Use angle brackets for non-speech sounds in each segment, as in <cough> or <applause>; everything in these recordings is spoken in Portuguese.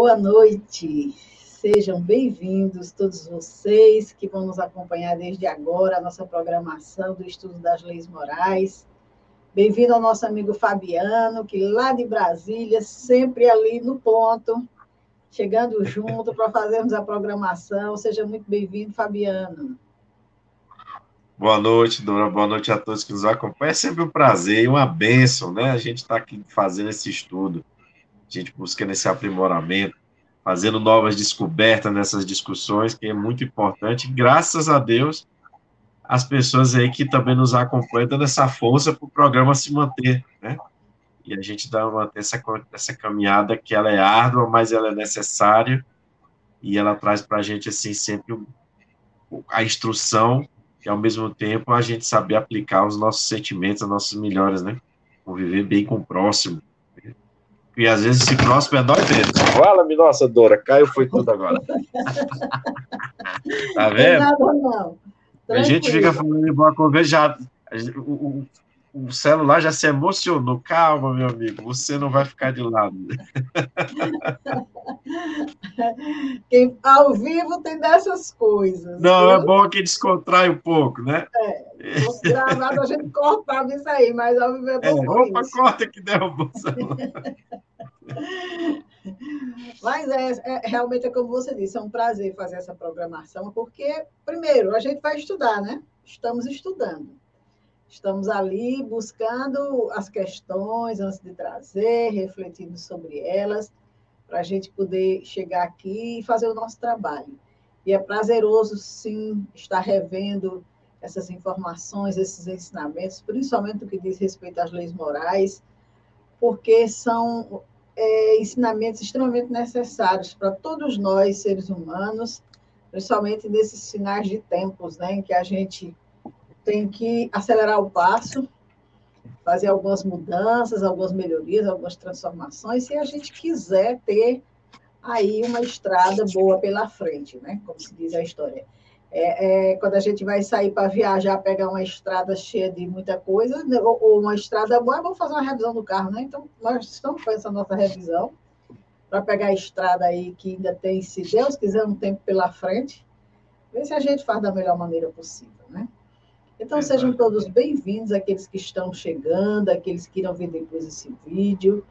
Boa noite, sejam bem-vindos todos vocês que vão nos acompanhar desde agora, a nossa programação do Estudo das Leis Morais. Bem-vindo ao nosso amigo Fabiano, que lá de Brasília, sempre ali no ponto, chegando junto para fazermos a programação. Seja muito bem-vindo, Fabiano. Boa noite, Dora. Boa noite a todos que nos acompanham. É sempre um prazer e uma bênção, né? A gente está aqui fazendo esse estudo, a gente buscando esse aprimoramento, fazendo novas descobertas nessas discussões, que é muito importante. Graças a Deus, as pessoas aí que também nos acompanham, dando essa força para o programa se manter, né? E a gente dá uma, essa, essa caminhada que ela é árdua, mas ela é necessária, e ela traz para a gente, assim, sempre a instrução e ao mesmo tempo a gente saber aplicar os nossos sentimentos, as nossas melhores, né? Conviver bem com o próximo. E às vezes esse próximo é nós mesmos. Fala-me, nossa, Dora, caiu foi tudo agora. tá vendo? Não, não, não. A gente fica falando de boa conversa, já, o, o celular já se emocionou. Calma, meu amigo, você não vai ficar de lado. <laughs> Quem ao vivo tem dessas coisas. Não, viu? é bom que descontrai um pouco, né? É, gravado a gente cortava isso aí, mas ao vivo é bom. É, opa, isso. corta que derrubou o celular. <laughs> Mas é, é, realmente é como você disse, é um prazer fazer essa programação, porque, primeiro, a gente vai estudar, né? Estamos estudando. Estamos ali buscando as questões antes de trazer, refletindo sobre elas, para a gente poder chegar aqui e fazer o nosso trabalho. E é prazeroso, sim, estar revendo essas informações, esses ensinamentos, principalmente no que diz respeito às leis morais, porque são é, ensinamentos extremamente necessários para todos nós, seres humanos, principalmente nesses finais de tempos, né, em que a gente tem que acelerar o passo, fazer algumas mudanças, algumas melhorias, algumas transformações, se a gente quiser ter aí uma estrada boa pela frente, né? Como se diz a história. É, é, quando a gente vai sair para viajar, pegar uma estrada cheia de muita coisa, né? ou, ou, uma estrada boa, vamos fazer uma revisão do carro, né? Então, nós estamos fazendo essa nossa revisão para pegar a estrada aí que ainda tem, se Deus quiser, um tempo pela frente, ver se a gente faz da melhor maneira possível, né? Então, sejam todos bem-vindos, aqueles que estão chegando, aqueles que irão ver depois esse vídeo.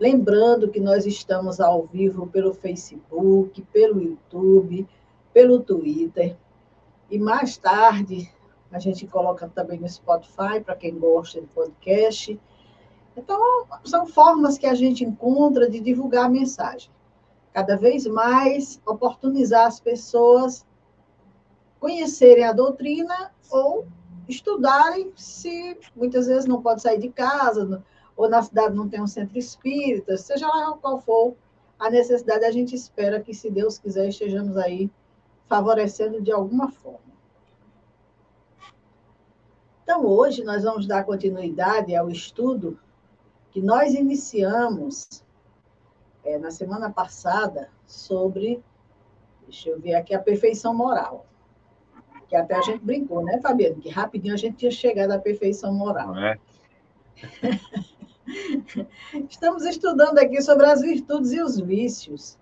Lembrando que nós estamos ao vivo pelo Facebook, pelo YouTube, pelo Twitter. E mais tarde, a gente coloca também no Spotify, para quem gosta de podcast. Então, são formas que a gente encontra de divulgar a mensagem. Cada vez mais, oportunizar as pessoas conhecerem a doutrina ou estudarem se muitas vezes não pode sair de casa, ou na cidade não tem um centro espírita, seja lá qual for a necessidade, a gente espera que, se Deus quiser, estejamos aí favorecendo de alguma forma. Então, hoje nós vamos dar continuidade ao estudo que nós iniciamos é, na semana passada sobre, deixa eu ver aqui, a perfeição moral que até a gente brincou, né, Fabiano? Que rapidinho a gente tinha chegado à perfeição moral. É? <laughs> Estamos estudando aqui sobre as virtudes e os vícios.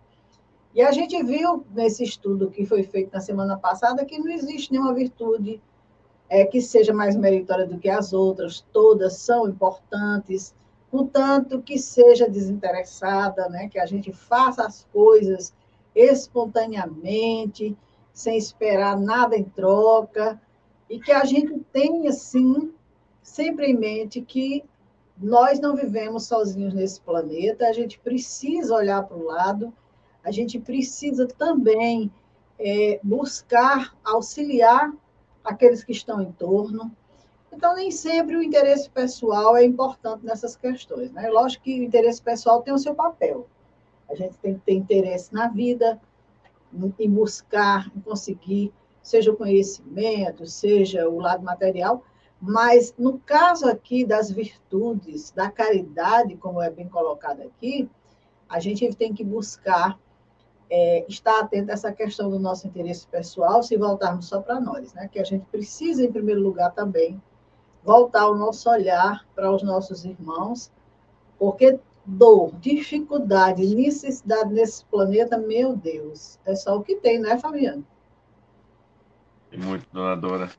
E a gente viu nesse estudo que foi feito na semana passada que não existe nenhuma virtude é, que seja mais meritória do que as outras, todas são importantes, contanto que seja desinteressada, né? que a gente faça as coisas espontaneamente, sem esperar nada em troca, e que a gente tenha, sim, sempre em mente que nós não vivemos sozinhos nesse planeta, a gente precisa olhar para o lado, a gente precisa também é, buscar auxiliar aqueles que estão em torno. Então, nem sempre o interesse pessoal é importante nessas questões. Né? Lógico que o interesse pessoal tem o seu papel. A gente tem que ter interesse na vida, em buscar, em conseguir, seja o conhecimento, seja o lado material, mas no caso aqui das virtudes, da caridade, como é bem colocado aqui, a gente tem que buscar é, estar atento a essa questão do nosso interesse pessoal, se voltarmos só para nós, né? Que a gente precisa, em primeiro lugar, também voltar o nosso olhar para os nossos irmãos, porque dor, dificuldade, necessidade nesse planeta, meu Deus, é só o que tem, né, Fabiano? É muito, dona Dora.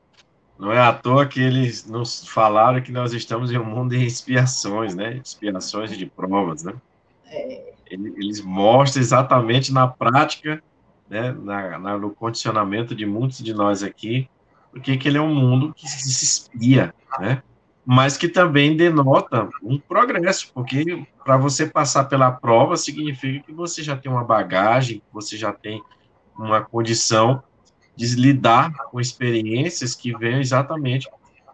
Não é à toa que eles nos falaram que nós estamos em um mundo de expiações, né? Expiações de provas, né? É. Eles mostram exatamente na prática, né? Na, na, no condicionamento de muitos de nós aqui, porque que ele é um mundo que se espia, né? Mas que também denota um progresso, porque para você passar pela prova significa que você já tem uma bagagem, você já tem uma condição de lidar com experiências que vêm exatamente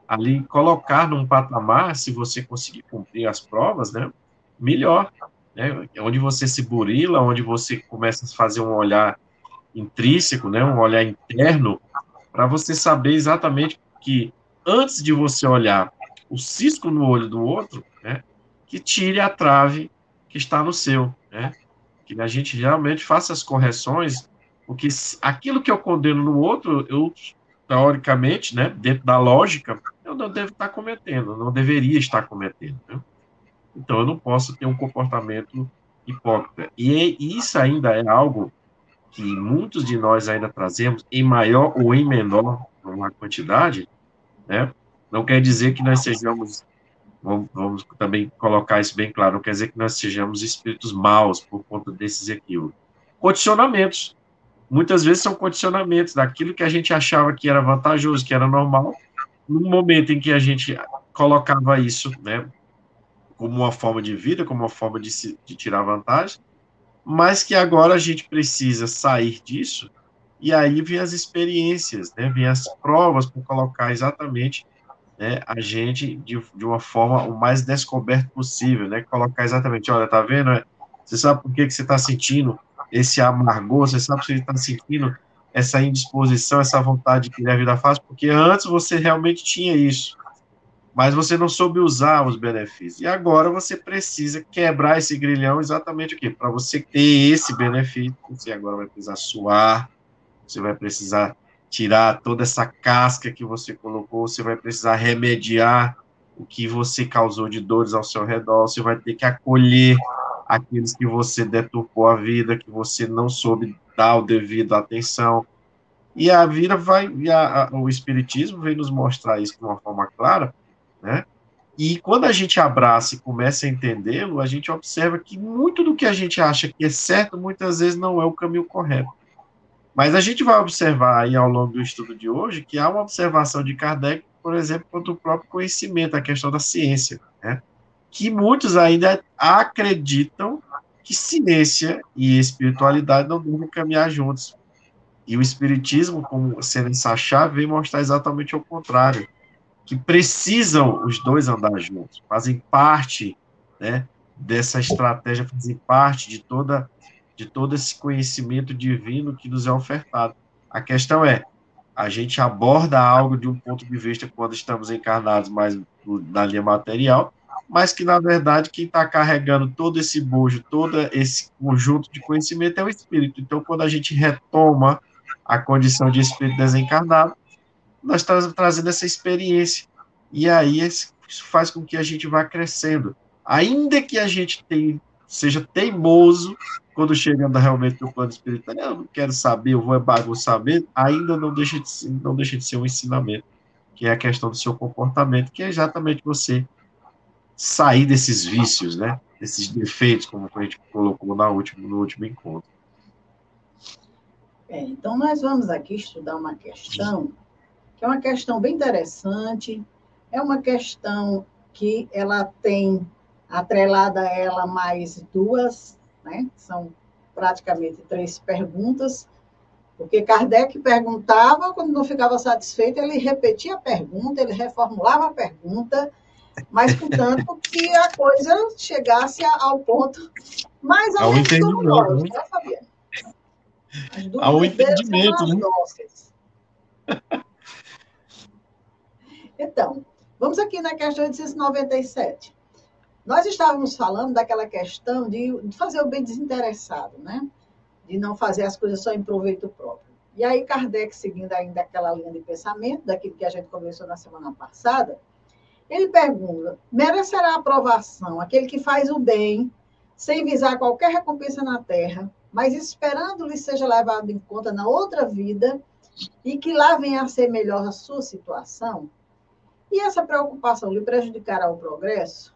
ali colocar num patamar, se você conseguir cumprir as provas, né, melhor, né, onde você se burila, onde você começa a fazer um olhar intrínseco, né, um olhar interno, para você saber exatamente que antes de você olhar o cisco no olho do outro, né, que tire a trave que está no seu, né, que a gente realmente faça as correções porque aquilo que eu condeno no outro, eu, teoricamente, né, dentro da lógica, eu não devo estar cometendo, não deveria estar cometendo. Né? Então, eu não posso ter um comportamento hipócrita. E isso ainda é algo que muitos de nós ainda trazemos, em maior ou em menor uma quantidade, né? Não quer dizer que nós sejamos, vamos, vamos, também colocar isso bem claro, não quer dizer que nós sejamos espíritos maus por conta desses equívocos. Condicionamentos muitas vezes são condicionamentos daquilo que a gente achava que era vantajoso, que era normal, no momento em que a gente colocava isso, né, como uma forma de vida, como uma forma de, se, de tirar vantagem, mas que agora a gente precisa sair disso, e aí vem as experiências, né, vem as provas para colocar exatamente né, a gente de, de uma forma o mais descoberto possível, né, colocar exatamente, olha, tá vendo, é, você sabe por que, que você está sentindo esse amargor, você sabe se ele está sentindo essa indisposição, essa vontade de querer vida fácil, porque antes você realmente tinha isso, mas você não soube usar os benefícios. E agora você precisa quebrar esse grilhão exatamente o quê? Para você ter esse benefício, você agora vai precisar suar, você vai precisar tirar toda essa casca que você colocou, você vai precisar remediar o que você causou de dores ao seu redor, você vai ter que acolher aqueles que você deturpou a vida, que você não soube dar o devido atenção. E a vida vai, a, a, o Espiritismo vem nos mostrar isso de uma forma clara, né? E quando a gente abraça e começa a entendê-lo, a gente observa que muito do que a gente acha que é certo, muitas vezes não é o caminho correto. Mas a gente vai observar aí ao longo do estudo de hoje que há uma observação de Kardec, por exemplo, quanto o próprio conhecimento, a questão da ciência, né? que muitos ainda acreditam que ciência e espiritualidade não devem caminhar juntos. E o espiritismo, como sendo essa chave, vem mostrar exatamente o contrário, que precisam os dois andar juntos, fazem parte, né, dessa estratégia, fazem parte de toda de todo esse conhecimento divino que nos é ofertado. A questão é, a gente aborda algo de um ponto de vista quando estamos encarnados mais na linha material, mas que, na verdade, quem está carregando todo esse bojo, todo esse conjunto de conhecimento é o espírito. Então, quando a gente retoma a condição de espírito desencarnado, nós estamos trazendo essa experiência. E aí, isso faz com que a gente vá crescendo. Ainda que a gente seja teimoso, quando chegando realmente no plano espiritual, eu não quero saber, eu vou bagunçar mesmo, ainda não deixa, de, não deixa de ser um ensinamento, que é a questão do seu comportamento, que é exatamente você sair desses vícios, né? Desses defeitos, como a gente colocou na última, no último encontro. É, então, nós vamos aqui estudar uma questão, que é uma questão bem interessante, é uma questão que ela tem atrelada a ela mais duas, né? São praticamente três perguntas, porque Kardec perguntava, quando não ficava satisfeito, ele repetia a pergunta, ele reformulava a pergunta, mas contanto <laughs> que a coisa chegasse ao ponto mais ao né, Fabiana? Ao entendimento, né? Então, vamos aqui na questão de 97. Nós estávamos falando daquela questão de fazer o bem desinteressado, né? De não fazer as coisas só em proveito próprio. E aí, Kardec, seguindo ainda aquela linha de pensamento, daquilo que a gente conversou na semana passada, ele pergunta: merecerá aprovação aquele que faz o bem sem visar qualquer recompensa na terra, mas esperando lhe seja levado em conta na outra vida e que lá venha a ser melhor a sua situação? E essa preocupação lhe prejudicará o progresso?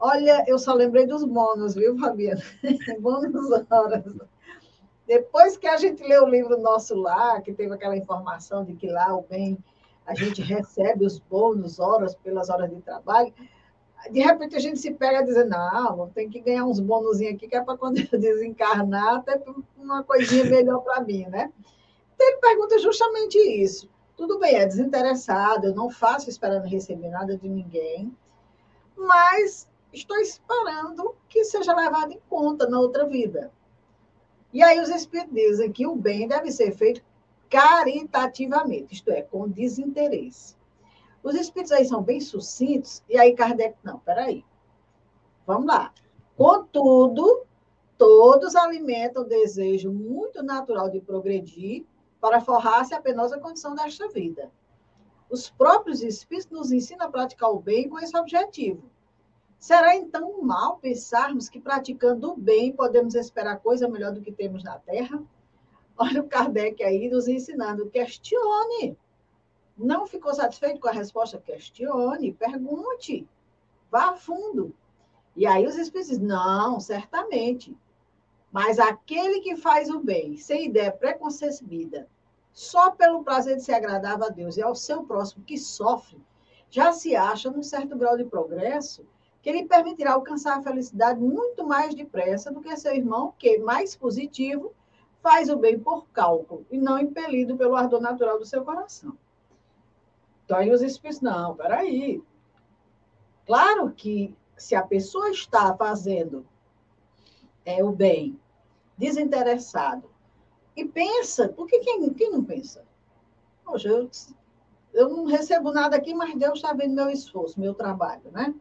Olha, eu só lembrei dos bônus, viu, Fabiana? <laughs> bônus horas. Depois que a gente lê o livro nosso lá, que teve aquela informação de que lá o bem a gente recebe os bônus horas pelas horas de trabalho, de repente a gente se pega dizendo, não, tem que ganhar uns bônus aqui, que é para quando eu desencarnar, até uma coisinha melhor para mim, né? Então ele pergunta justamente isso. Tudo bem, é desinteressado, eu não faço esperando receber nada de ninguém, mas estou esperando que seja levado em conta na outra vida. E aí os espíritos dizem que o bem deve ser feito caritativamente, isto é, com desinteresse. Os espíritos aí são bem sucintos, e aí Kardec, não, peraí. Vamos lá. Contudo, todos alimentam o desejo muito natural de progredir para forrar-se a penosa condição desta vida. Os próprios espíritos nos ensinam a praticar o bem com esse objetivo. Será então mal pensarmos que praticando o bem podemos esperar coisa melhor do que temos na Terra? Olha o Kardec aí nos ensinando, questione. Não ficou satisfeito com a resposta? Questione, pergunte, vá a fundo. E aí os espíritos dizem, não, certamente. Mas aquele que faz o bem, sem ideia preconcebida, só pelo prazer de ser agradável a Deus e ao seu próximo que sofre, já se acha num certo grau de progresso que lhe permitirá alcançar a felicidade muito mais depressa do que seu irmão, que, mais positivo, faz o bem por cálculo e não impelido pelo ardor natural do seu coração. Então, aí os espíritos, não, peraí. Claro que se a pessoa está fazendo é, o bem desinteressado e pensa, por que quem, quem não pensa? Poxa, eu, eu não recebo nada aqui, mas Deus está vendo meu esforço, meu trabalho, né?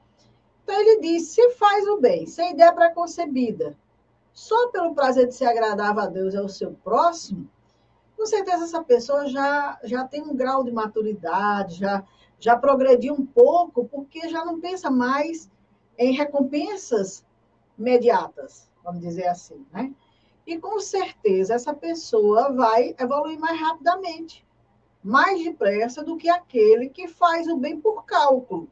Então ele diz: se faz o bem, sem ideia preconcebida, só pelo prazer de ser agradável a Deus e ao seu próximo, com certeza essa pessoa já, já tem um grau de maturidade, já, já progrediu um pouco, porque já não pensa mais em recompensas imediatas, vamos dizer assim, né? E com certeza essa pessoa vai evoluir mais rapidamente, mais depressa do que aquele que faz o bem por cálculo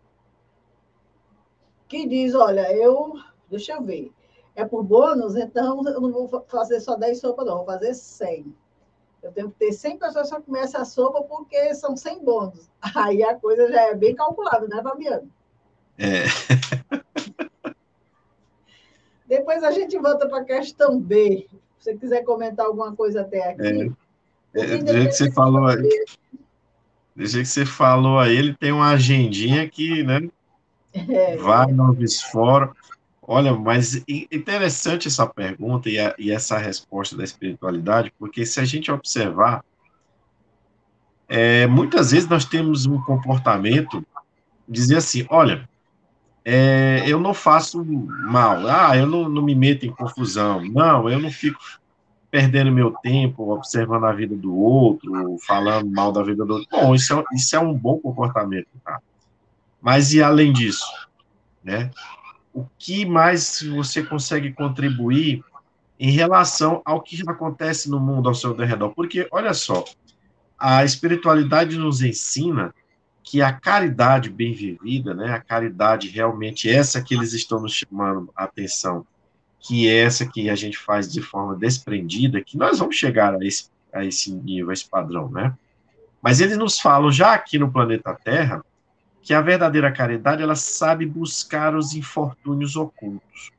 que diz, olha, eu, deixa eu ver, é por bônus, então eu não vou fazer só 10 sopas, não, vou fazer 100. Eu tenho que ter 100 pessoas para comer essa sopa, porque são 100 bônus. <laughs> Aí a coisa já é bem calculada, né, Fabiano? É. <laughs> Depois a gente volta para a questão B. Se você quiser comentar alguma coisa até aqui. É. É, do jeito que você falou aí. Do jeito que você falou aí, ele tem uma agendinha que, né? É. Vários fora. Olha, mas interessante essa pergunta e, a, e, essa resposta da espiritualidade, porque se a gente observar, é, muitas vezes nós temos um comportamento, dizer assim, olha, é, eu não faço mal, ah, eu não, não me meto em confusão, não, eu não fico perdendo meu tempo observando a vida do outro, falando mal da vida do outro. Bom, isso é, isso é um bom comportamento, tá? Mas e além disso, né? O que mais você consegue contribuir em relação ao que acontece no mundo ao seu redor? Porque olha só, a espiritualidade nos ensina que a caridade bem vivida, né, a caridade realmente essa que eles estão nos chamando a atenção, que é essa que a gente faz de forma desprendida, que nós vamos chegar a esse, a esse nível, a esse padrão, né? Mas eles nos falam já aqui no planeta Terra que a verdadeira caridade ela sabe buscar os infortúnios ocultos.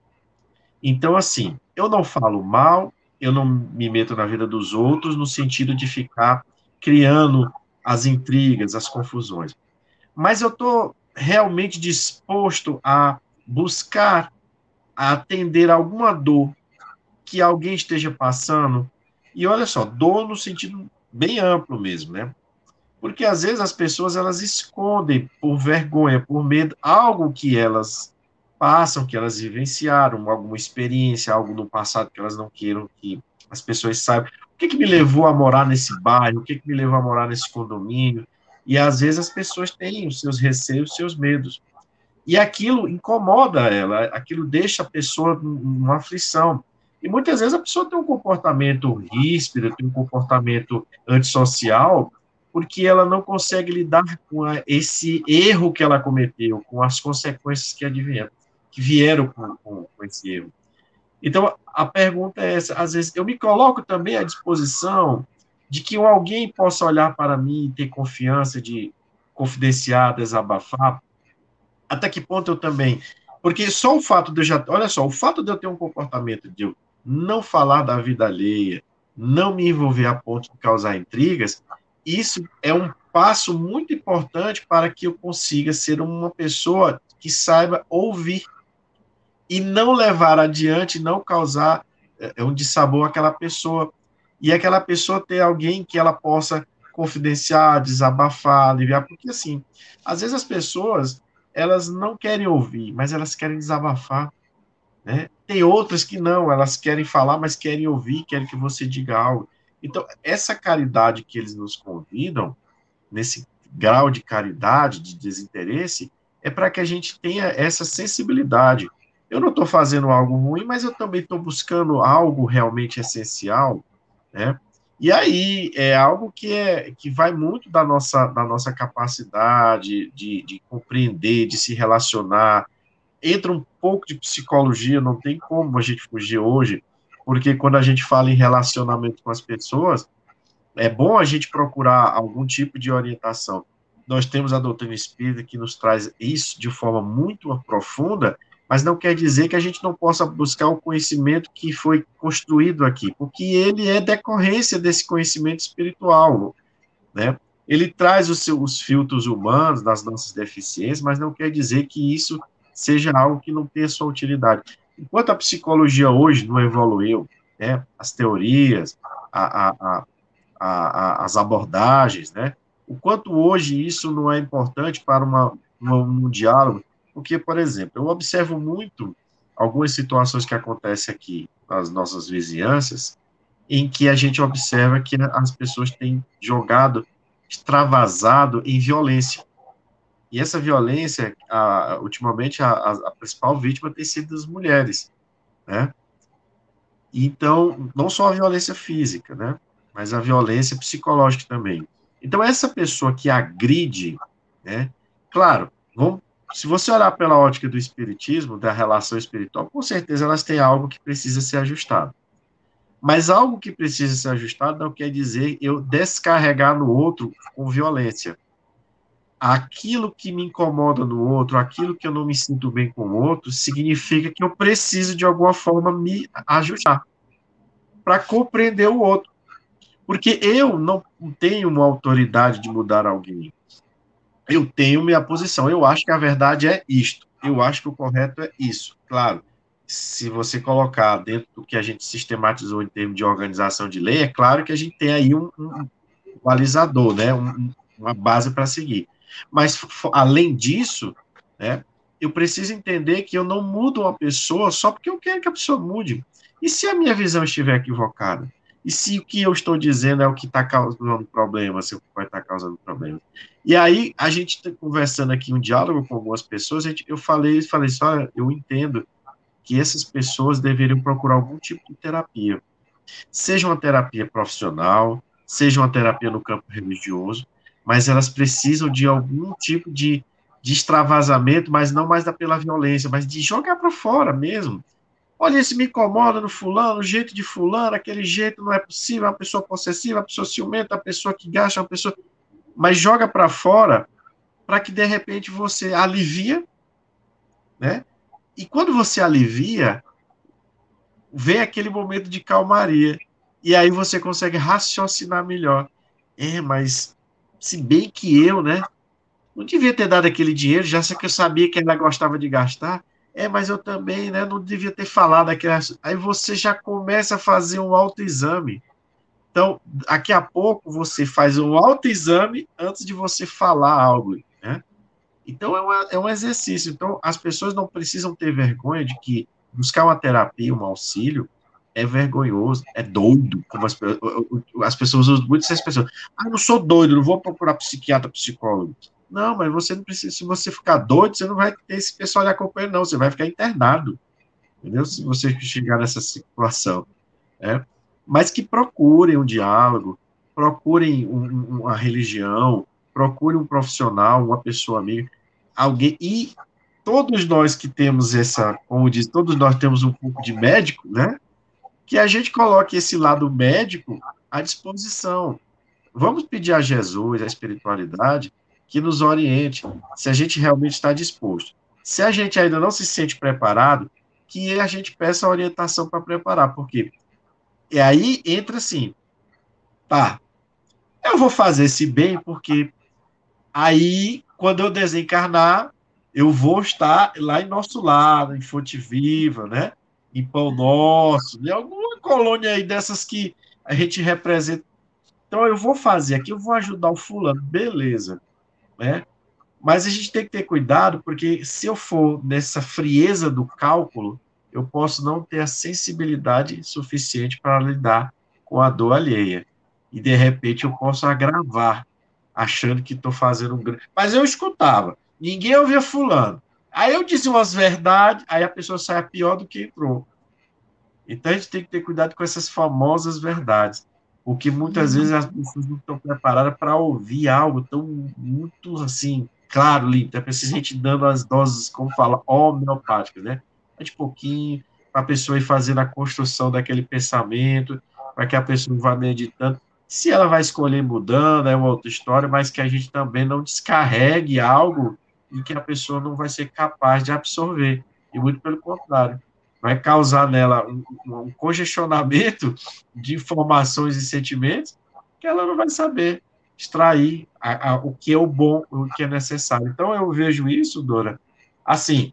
Então, assim, eu não falo mal, eu não me meto na vida dos outros no sentido de ficar criando as intrigas, as confusões. Mas eu estou realmente disposto a buscar a atender alguma dor que alguém esteja passando. E olha só, dor no sentido bem amplo mesmo, né? Porque às vezes as pessoas elas escondem por vergonha, por medo, algo que elas passam, que elas vivenciaram, alguma experiência, algo no passado que elas não queiram que as pessoas saibam. O que, que me levou a morar nesse bairro? O que, que me levou a morar nesse condomínio? E às vezes as pessoas têm os seus receios, os seus medos. E aquilo incomoda ela, aquilo deixa a pessoa numa aflição. E muitas vezes a pessoa tem um comportamento ríspido, tem um comportamento antissocial, porque ela não consegue lidar com a, esse erro que ela cometeu, com as consequências que advieram, que vieram com, com, com esse erro. Então, a pergunta é essa, às vezes, eu me coloco também à disposição de que alguém possa olhar para mim e ter confiança de confidenciar, desabafar, até que ponto eu também, porque só o fato de eu já, olha só, o fato de eu ter um comportamento de eu não falar da vida alheia, não me envolver a ponto de causar intrigas, isso é um passo muito importante para que eu consiga ser uma pessoa que saiba ouvir e não levar adiante, não causar é, um dissabor àquela pessoa. E aquela pessoa ter alguém que ela possa confidenciar, desabafar, aliviar, porque assim, às vezes as pessoas, elas não querem ouvir, mas elas querem desabafar. Né? Tem outras que não, elas querem falar, mas querem ouvir, querem que você diga algo. Então, essa caridade que eles nos convidam, nesse grau de caridade, de desinteresse, é para que a gente tenha essa sensibilidade. Eu não estou fazendo algo ruim, mas eu também estou buscando algo realmente essencial, né? E aí é algo que é que vai muito da nossa da nossa capacidade de, de compreender, de se relacionar. Entra um pouco de psicologia, não tem como a gente fugir hoje porque quando a gente fala em relacionamento com as pessoas, é bom a gente procurar algum tipo de orientação. Nós temos a doutrina espírita que nos traz isso de forma muito profunda, mas não quer dizer que a gente não possa buscar o conhecimento que foi construído aqui, porque ele é decorrência desse conhecimento espiritual, né? Ele traz os seus filtros humanos das nossas deficiências, mas não quer dizer que isso seja algo que não tenha sua utilidade. Enquanto a psicologia hoje não evoluiu, né, as teorias, a, a, a, as abordagens, né, o quanto hoje isso não é importante para uma, uma, um diálogo, porque, por exemplo, eu observo muito algumas situações que acontecem aqui nas nossas vizinhanças, em que a gente observa que as pessoas têm jogado, extravasado em violência. E essa violência, a, ultimamente, a, a, principal vítima tem sido as mulheres, né? Então, não só a violência física, né? Mas a violência psicológica também. Então, essa pessoa que agride, né? Claro, vamos, se você olhar pela ótica do espiritismo, da relação espiritual, com certeza elas têm algo que precisa ser ajustado. Mas algo que precisa ser ajustado não quer dizer eu descarregar no outro com violência aquilo que me incomoda no outro, aquilo que eu não me sinto bem com o outro, significa que eu preciso de alguma forma me ajustar para compreender o outro. Porque eu não tenho uma autoridade de mudar alguém. Eu tenho minha posição. Eu acho que a verdade é isto. Eu acho que o correto é isso. Claro, se você colocar dentro do que a gente sistematizou em termos de organização de lei, é claro que a gente tem aí um, um balizador, né? Um, uma base para seguir. Mas, além disso, né, eu preciso entender que eu não mudo uma pessoa só porque eu quero que a pessoa mude. E se a minha visão estiver equivocada? E se o que eu estou dizendo é o que está causando problema, se o que vai estar tá causando problema? E aí, a gente está conversando aqui um diálogo com algumas pessoas, gente, eu falei, falei assim, olha, eu entendo que essas pessoas deveriam procurar algum tipo de terapia. Seja uma terapia profissional, seja uma terapia no campo religioso, mas elas precisam de algum tipo de, de extravasamento, mas não mais da pela violência, mas de jogar para fora mesmo. Olha, isso me incomoda no fulano, o jeito de fulano, aquele jeito não é possível, uma pessoa possessiva, uma pessoa ciumenta, uma pessoa que gasta, uma pessoa... Mas joga para fora para que, de repente, você alivia, né? E quando você alivia, vem aquele momento de calmaria. E aí você consegue raciocinar melhor. É, mas se bem que eu, né? Não devia ter dado aquele dinheiro, já que eu sabia que ela gostava de gastar. É, mas eu também, né? Não devia ter falado aquilo. Aí você já começa a fazer um autoexame. Então, daqui a pouco você faz um autoexame antes de você falar algo, né? Então, é, uma, é um exercício. Então, as pessoas não precisam ter vergonha de que buscar uma terapia, um auxílio, é vergonhoso, é doido. Como as, as pessoas usam muito essas pessoas. Ah, não sou doido, não vou procurar psiquiatra, psicólogo. Não, mas você não precisa, se você ficar doido, você não vai ter esse pessoal lhe acompanhando, não, você vai ficar internado. Entendeu? Se você chegar nessa situação. É? Mas que procurem um diálogo, procurem um, uma religião, procurem um profissional, uma pessoa amiga, alguém. E todos nós que temos essa, como diz, todos nós temos um pouco de médico, né? Que a gente coloque esse lado médico à disposição. Vamos pedir a Jesus, a espiritualidade, que nos oriente, se a gente realmente está disposto. Se a gente ainda não se sente preparado, que a gente peça orientação para preparar, porque e aí entra assim, tá, eu vou fazer esse bem porque aí, quando eu desencarnar, eu vou estar lá em nosso lado, em Fonte Viva, né? Em Pão Nosso, em alguma colônia aí dessas que a gente representa. Então, eu vou fazer aqui, eu vou ajudar o fulano, beleza, né? Mas a gente tem que ter cuidado, porque se eu for nessa frieza do cálculo, eu posso não ter a sensibilidade suficiente para lidar com a dor alheia. E, de repente, eu posso agravar, achando que estou fazendo um grande. Mas eu escutava, ninguém ouvia Fulano. Aí eu dizia umas verdades, aí a pessoa saia pior do que entrou. Então a gente tem que ter cuidado com essas famosas verdades, porque muitas vezes as pessoas não estão preparadas para ouvir algo tão muito assim, claro, limpo. É preciso a gente dando as doses, como fala, homeopáticas, né? De pouquinho, para a pessoa ir fazendo a construção daquele pensamento, para que a pessoa vá meditando. Se ela vai escolher mudando, é uma outra história, mas que a gente também não descarregue algo e que a pessoa não vai ser capaz de absorver. E muito pelo contrário vai causar nela um, um congestionamento de informações e sentimentos que ela não vai saber extrair a, a, o que é o bom, o que é necessário. Então, eu vejo isso, Dora, assim,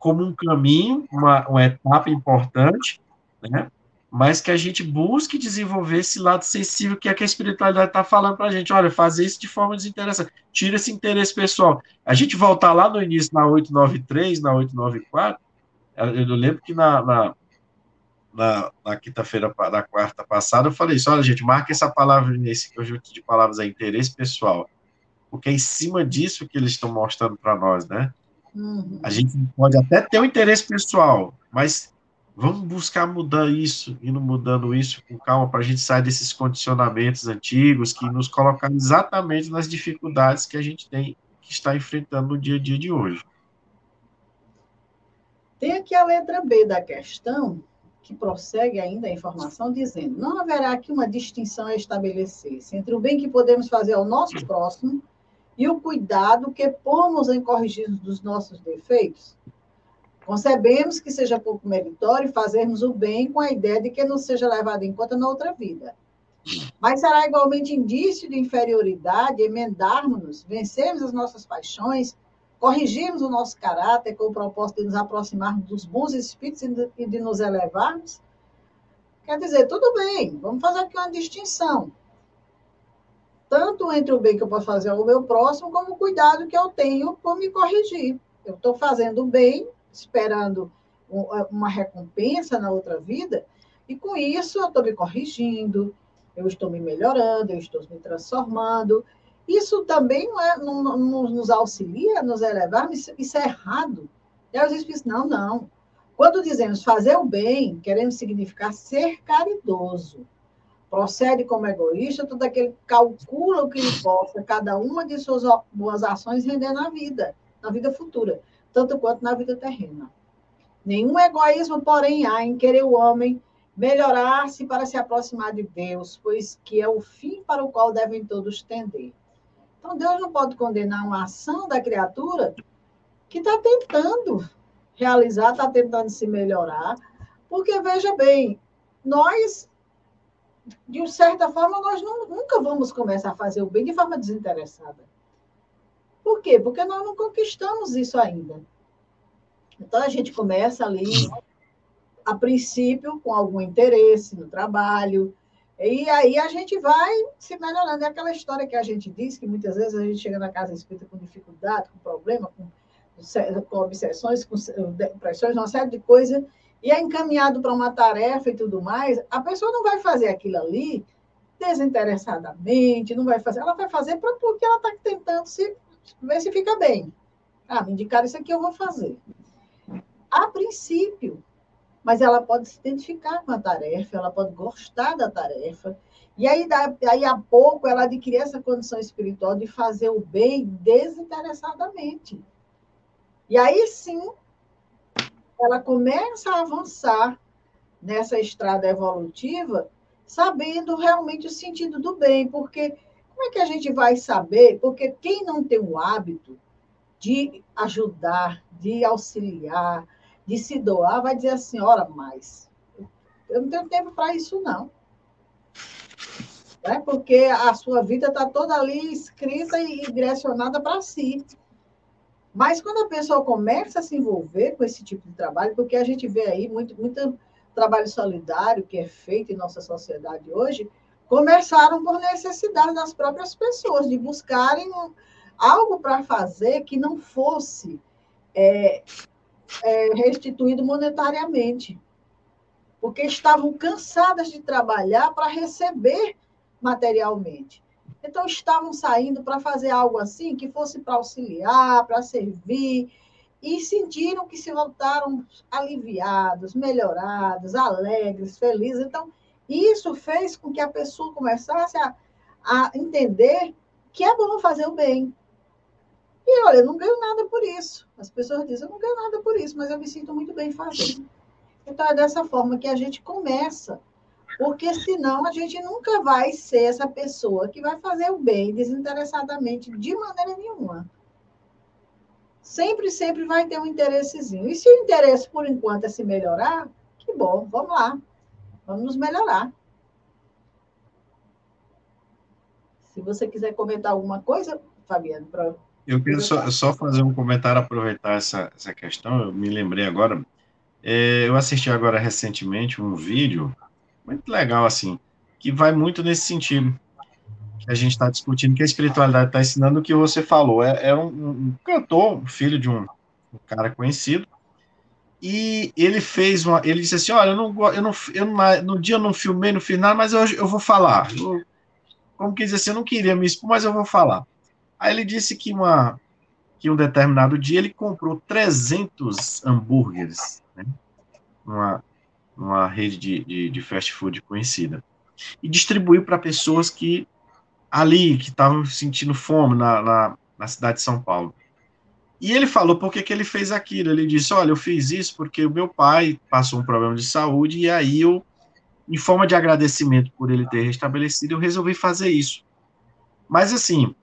como um caminho, uma, uma etapa importante, né? mas que a gente busque desenvolver esse lado sensível que é que a espiritualidade está falando para a gente. Olha, fazer isso de forma desinteressante. Tira esse interesse pessoal. A gente voltar lá no início, na 893, na 894, eu lembro que na, na, na, na quinta-feira, na quarta passada, eu falei isso, olha, gente, marca essa palavra nesse conjunto de palavras aí, interesse pessoal. Porque é em cima disso que eles estão mostrando para nós, né? Uhum. A gente pode até ter um interesse pessoal, mas vamos buscar mudar isso, indo mudando isso com calma, para a gente sair desses condicionamentos antigos que nos colocam exatamente nas dificuldades que a gente tem que está enfrentando no dia a dia de hoje. Tem aqui a letra B da questão, que prossegue ainda a informação, dizendo: não haverá aqui uma distinção a estabelecer-se entre o bem que podemos fazer ao nosso próximo e o cuidado que pomos em corrigir dos nossos defeitos? Concebemos que seja pouco meritório fazermos o bem com a ideia de que não seja levado em conta na outra vida. Mas será igualmente indício de inferioridade emendarmos-nos, vencermos as nossas paixões corrigirmos o nosso caráter com o propósito de nos aproximarmos dos bons espíritos e de nos elevarmos? Quer dizer, tudo bem, vamos fazer aqui uma distinção. Tanto entre o bem que eu posso fazer ao meu próximo, como o cuidado que eu tenho por me corrigir. Eu estou fazendo bem, esperando uma recompensa na outra vida, e com isso eu estou me corrigindo, eu estou me melhorando, eu estou me transformando, isso também não, é, não, não nos auxilia nos elevar, isso é errado. E aí os espíritos, não, não. Quando dizemos fazer o bem, queremos significar ser caridoso. Procede como egoísta, todo aquele calcula o que lhe possa, cada uma de suas boas ações render na vida, na vida futura, tanto quanto na vida terrena. Nenhum egoísmo, porém, há em querer o homem melhorar-se para se aproximar de Deus, pois que é o fim para o qual devem todos tender. Então, Deus não pode condenar uma ação da criatura que está tentando realizar, está tentando se melhorar, porque, veja bem, nós, de certa forma, nós não, nunca vamos começar a fazer o bem de forma desinteressada. Por quê? Porque nós não conquistamos isso ainda. Então, a gente começa ali, a princípio, com algum interesse no trabalho, e aí a gente vai se melhorando. É aquela história que a gente diz, que muitas vezes a gente chega na casa espírita com dificuldade, com problema, com, com obsessões, com depressões, uma série de coisas, e é encaminhado para uma tarefa e tudo mais, a pessoa não vai fazer aquilo ali desinteressadamente, não vai fazer, ela vai fazer pra, porque ela está tentando se, vê se fica bem. Ah, me indicaram isso aqui, eu vou fazer. A princípio, mas ela pode se identificar com a tarefa, ela pode gostar da tarefa, e aí, daí a pouco, ela adquirir essa condição espiritual de fazer o bem desinteressadamente. E aí sim, ela começa a avançar nessa estrada evolutiva, sabendo realmente o sentido do bem, porque como é que a gente vai saber? Porque quem não tem o hábito de ajudar, de auxiliar, de se doar, vai dizer assim, ora mais, eu não tenho tempo para isso, não. É porque a sua vida está toda ali escrita e direcionada para si. Mas quando a pessoa começa a se envolver com esse tipo de trabalho, porque a gente vê aí muito, muito trabalho solidário que é feito em nossa sociedade hoje, começaram por necessidade das próprias pessoas, de buscarem algo para fazer que não fosse é, é, restituído monetariamente. Porque estavam cansadas de trabalhar para receber materialmente. Então, estavam saindo para fazer algo assim que fosse para auxiliar, para servir, e sentiram que se voltaram aliviados, melhorados, alegres, felizes. Então, isso fez com que a pessoa começasse a, a entender que é bom fazer o bem. E olha, eu não ganho nada por isso. As pessoas dizem, eu não ganho nada por isso, mas eu me sinto muito bem fazendo. Então, é dessa forma que a gente começa porque senão a gente nunca vai ser essa pessoa que vai fazer o bem desinteressadamente de maneira nenhuma. Sempre, sempre vai ter um interessezinho. E se o interesse, por enquanto, é se melhorar, que bom, vamos lá. Vamos nos melhorar. Se você quiser comentar alguma coisa, Fabiano, para. Eu queria só, só, fazer um comentário, aproveitar essa, essa questão. Eu me lembrei agora. É, eu assisti agora recentemente um vídeo muito legal, assim, que vai muito nesse sentido que a gente está discutindo, que a espiritualidade está ensinando o que você falou. É, é um, um, cantor, filho de um, um, cara conhecido, e ele fez uma. Ele disse assim: Olha, eu não, eu não, eu não, no dia eu não filmei no final, mas eu, eu vou falar. Eu, como que dizer assim, eu não queria me expor, mas eu vou falar. Aí ele disse que, uma, que um determinado dia ele comprou 300 hambúrgueres, né? Uma, uma rede de, de, de fast food conhecida, e distribuiu para pessoas que ali, que estavam sentindo fome na, na, na, cidade de São Paulo. E ele falou por que, que ele fez aquilo. Ele disse: Olha, eu fiz isso porque o meu pai passou um problema de saúde, e aí eu, em forma de agradecimento por ele ter restabelecido, eu resolvi fazer isso. Mas assim,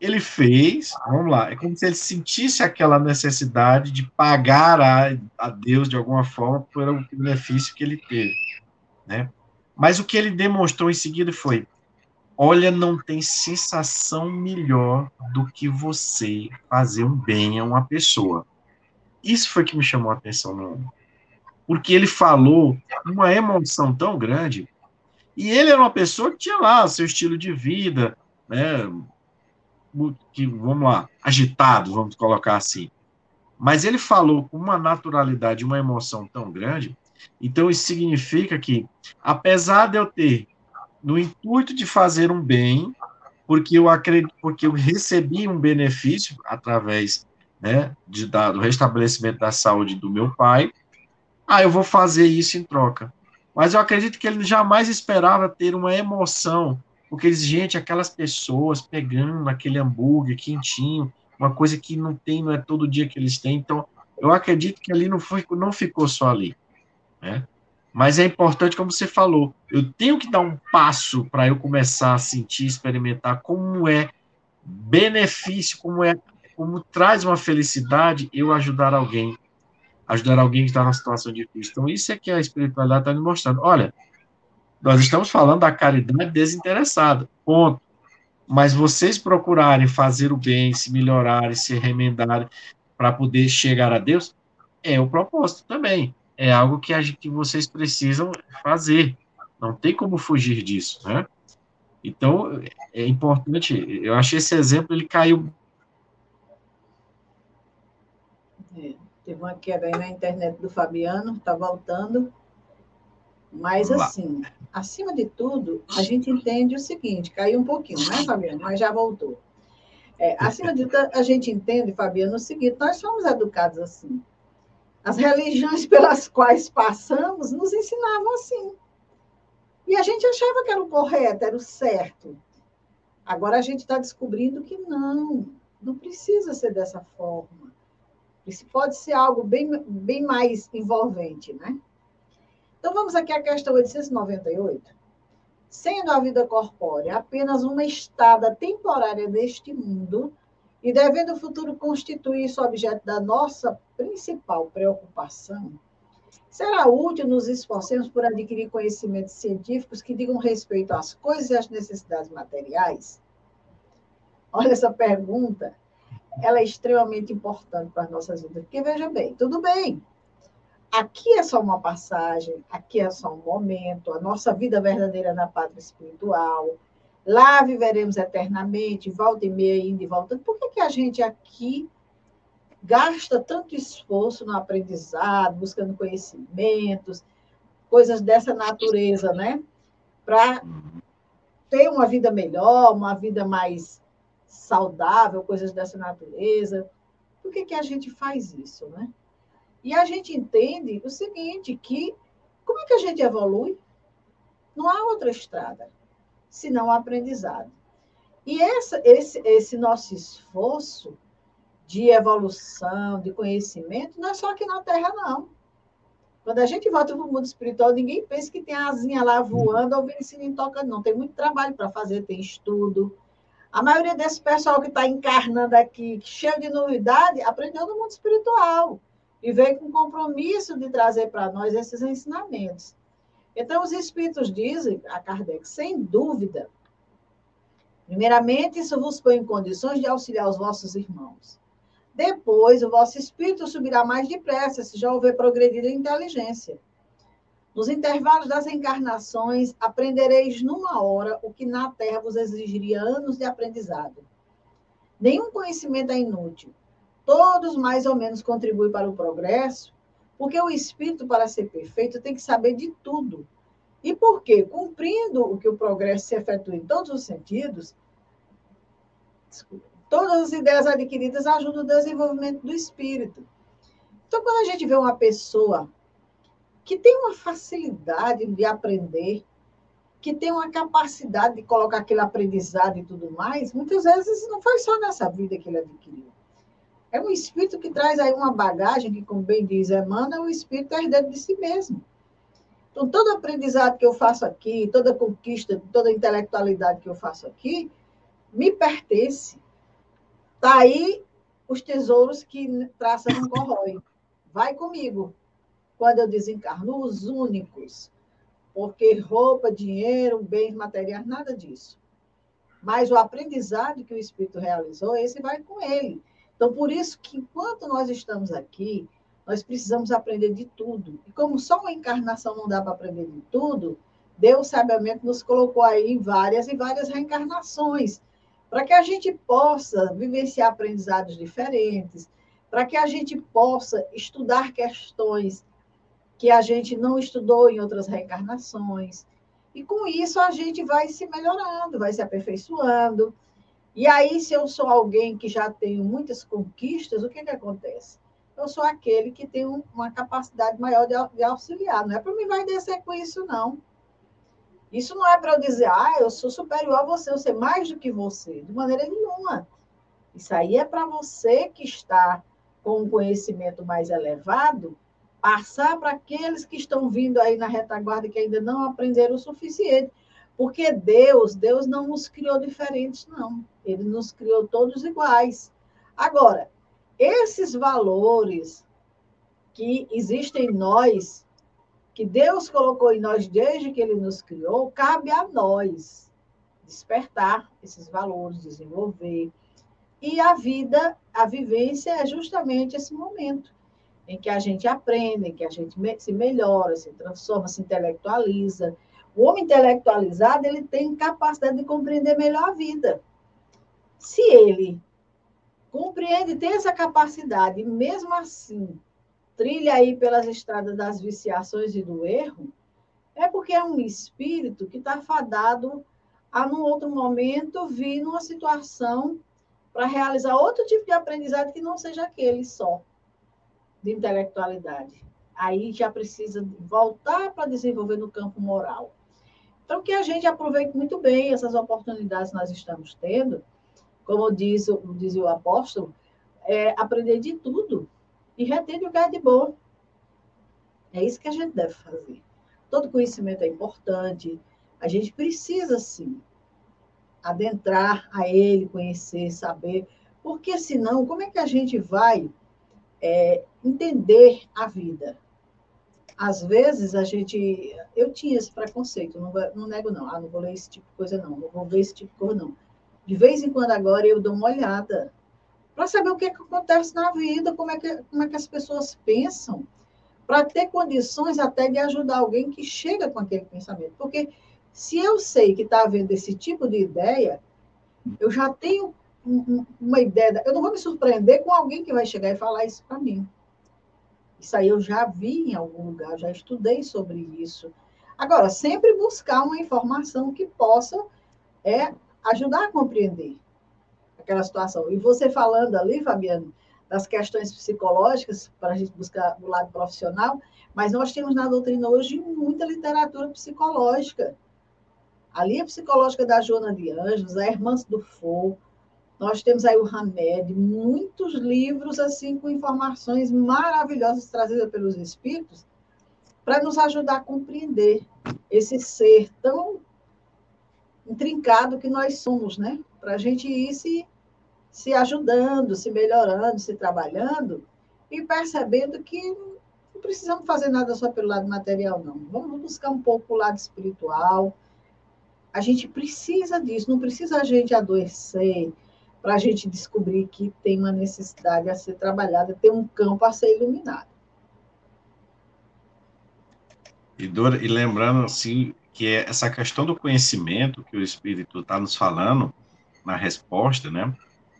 ele fez, vamos lá, é como se ele sentisse aquela necessidade de pagar a, a Deus de alguma forma pelo benefício que ele teve, né? Mas o que ele demonstrou em seguida foi: olha, não tem sensação melhor do que você fazer um bem a uma pessoa. Isso foi que me chamou a atenção no porque ele falou uma emoção tão grande e ele era uma pessoa que tinha lá seu estilo de vida, né? Que, vamos lá, agitado, vamos colocar assim. Mas ele falou com uma naturalidade, uma emoção tão grande, então isso significa que, apesar de eu ter no intuito de fazer um bem, porque eu acredito, porque eu recebi um benefício através né, de, da, do restabelecimento da saúde do meu pai, ah, eu vou fazer isso em troca. Mas eu acredito que ele jamais esperava ter uma emoção porque, gente, aquelas pessoas pegando aquele hambúrguer quentinho, uma coisa que não tem, não é todo dia que eles têm. Então, eu acredito que ali não, foi, não ficou só ali. Né? Mas é importante, como você falou, eu tenho que dar um passo para eu começar a sentir, experimentar como é benefício, como é, como traz uma felicidade eu ajudar alguém, ajudar alguém que está numa situação difícil. Então, isso é que a espiritualidade está me mostrando. Olha, nós estamos falando da caridade desinteressada, ponto. Mas vocês procurarem fazer o bem, se melhorarem, se remendarem para poder chegar a Deus, é o propósito também. É algo que, a, que vocês precisam fazer. Não tem como fugir disso, né? Então, é importante, eu achei esse exemplo, ele caiu. É, teve uma queda aí na internet do Fabiano, está voltando. Mas, assim, acima de tudo, a gente entende o seguinte: caiu um pouquinho, né, Fabiano? Mas já voltou. É, acima de tudo, a gente entende, Fabiano, o seguinte: nós somos educados assim. As religiões <laughs> pelas quais passamos nos ensinavam assim. E a gente achava que era o correto, era o certo. Agora a gente está descobrindo que não, não precisa ser dessa forma. Isso pode ser algo bem, bem mais envolvente, né? Então vamos aqui à questão 898. Sendo a vida corpórea apenas uma estada temporária neste mundo, e devendo o futuro constituir isso objeto da nossa principal preocupação, será útil nos esforcemos por adquirir conhecimentos científicos que digam respeito às coisas e às necessidades materiais? Olha essa pergunta, ela é extremamente importante para as nossas vidas, porque veja bem, tudo bem, aqui é só uma passagem, aqui é só um momento, a nossa vida verdadeira na pátria espiritual, lá viveremos eternamente, volta e meia, indo e voltando. Por que, que a gente aqui gasta tanto esforço no aprendizado, buscando conhecimentos, coisas dessa natureza, né? Para ter uma vida melhor, uma vida mais saudável, coisas dessa natureza. Por que, que a gente faz isso, né? E a gente entende o seguinte, que como é que a gente evolui? Não há outra estrada, senão o aprendizado. E essa, esse, esse nosso esforço de evolução, de conhecimento, não é só aqui na Terra, não. Quando a gente volta para o mundo espiritual, ninguém pensa que tem a asinha lá voando ou em tocando, não. Tem muito trabalho para fazer, tem estudo, a maioria desse pessoal que está encarnando aqui, cheio de novidade, aprendeu no mundo espiritual e veio com compromisso de trazer para nós esses ensinamentos. Então, os espíritos dizem a Kardec, sem dúvida, primeiramente, isso vos põe em condições de auxiliar os vossos irmãos. Depois, o vosso espírito subirá mais depressa, se já houver progredido em inteligência. Nos intervalos das encarnações, aprendereis numa hora o que na Terra vos exigiria anos de aprendizado. Nenhum conhecimento é inútil. Todos mais ou menos contribuem para o progresso, porque o espírito, para ser perfeito, tem que saber de tudo. E por quê? Cumprindo o que o progresso se efetua em todos os sentidos, todas as ideias adquiridas ajudam o desenvolvimento do espírito. Então, quando a gente vê uma pessoa que tem uma facilidade de aprender, que tem uma capacidade de colocar aquele aprendizado e tudo mais, muitas vezes não foi só nessa vida que ele adquiriu. É um espírito que traz aí uma bagagem que, como bem diz Emmanuel, o espírito é herdeiro de si mesmo. Então, todo aprendizado que eu faço aqui, toda conquista, toda intelectualidade que eu faço aqui, me pertence. Está aí os tesouros que traça não corrói. Vai comigo quando eu desencarno, os únicos, porque roupa, dinheiro, bens materiais, nada disso. Mas o aprendizado que o Espírito realizou, esse vai com ele. Então, por isso que enquanto nós estamos aqui, nós precisamos aprender de tudo. E como só uma encarnação não dá para aprender de tudo, Deus sabiamente nos colocou aí em várias e várias reencarnações, para que a gente possa vivenciar aprendizados diferentes, para que a gente possa estudar questões que a gente não estudou em outras reencarnações. E com isso a gente vai se melhorando, vai se aperfeiçoando. E aí, se eu sou alguém que já tenho muitas conquistas, o que, que acontece? Eu sou aquele que tem uma capacidade maior de, auxiliar. Não é para mim vai descer com isso, não. Isso não é para eu dizer, ah, eu sou superior a você, eu sei mais do que você. De maneira nenhuma. Isso aí é para você que está com um conhecimento mais elevado passar para aqueles que estão vindo aí na retaguarda que ainda não aprenderam o suficiente. Porque Deus, Deus não nos criou diferentes, não. Ele nos criou todos iguais. Agora, esses valores que existem em nós, que Deus colocou em nós desde que ele nos criou, cabe a nós despertar esses valores, desenvolver. E a vida, a vivência é justamente esse momento em que a gente aprende, em que a gente se melhora, se transforma, se intelectualiza. O homem intelectualizado, ele tem capacidade de compreender melhor a vida. Se ele compreende, tem essa capacidade, e mesmo assim trilha aí pelas estradas das viciações e do erro, é porque é um espírito que está fadado a, num outro momento, vir numa situação para realizar outro tipo de aprendizado que não seja aquele só de intelectualidade. Aí já precisa voltar para desenvolver no campo moral. Então, que a gente aproveite muito bem essas oportunidades que nós estamos tendo, como diz, diz o apóstolo, é aprender de tudo e reter o de bom. É isso que a gente deve fazer. Todo conhecimento é importante, a gente precisa, sim, adentrar a ele, conhecer, saber, porque senão, como é que a gente vai é, entender a vida? Às vezes a gente. Eu tinha esse preconceito, não, não nego, não. Ah, não vou ler esse tipo de coisa, não. Não vou ver esse tipo de coisa, não. De vez em quando agora eu dou uma olhada para saber o que, é que acontece na vida, como é que, como é que as pessoas pensam, para ter condições até de ajudar alguém que chega com aquele pensamento. Porque se eu sei que está havendo esse tipo de ideia, eu já tenho uma ideia. Eu não vou me surpreender com alguém que vai chegar e falar isso para mim. Isso aí eu já vi em algum lugar, já estudei sobre isso. Agora, sempre buscar uma informação que possa é, ajudar a compreender aquela situação. E você falando ali, Fabiano, das questões psicológicas, para a gente buscar o lado profissional, mas nós temos na doutrina hoje muita literatura psicológica a linha psicológica da Joana de Anjos, a Irmãs do Fogo, nós temos aí o Hamed, muitos livros assim com informações maravilhosas trazidas pelos espíritos para nos ajudar a compreender esse ser tão intrincado que nós somos, né? Para a gente ir se, se ajudando, se melhorando, se trabalhando e percebendo que não precisamos fazer nada só pelo lado material, não. Vamos buscar um pouco o lado espiritual, a gente precisa disso, não precisa a gente adoecer para a gente descobrir que tem uma necessidade a ser trabalhada, tem um campo a ser iluminado. E, Dora, e lembrando assim que é essa questão do conhecimento que o Espírito está nos falando na resposta, né?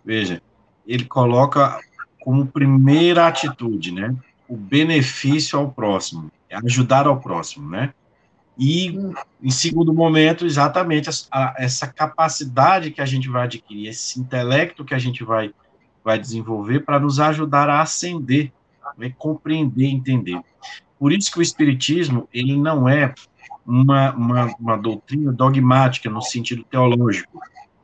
Veja, ele coloca como primeira atitude, né? O benefício ao próximo, é ajudar ao próximo, né? E, em segundo momento, exatamente essa capacidade que a gente vai adquirir, esse intelecto que a gente vai, vai desenvolver para nos ajudar a ascender, né, compreender, entender. Por isso que o Espiritismo, ele não é uma, uma, uma doutrina dogmática no sentido teológico,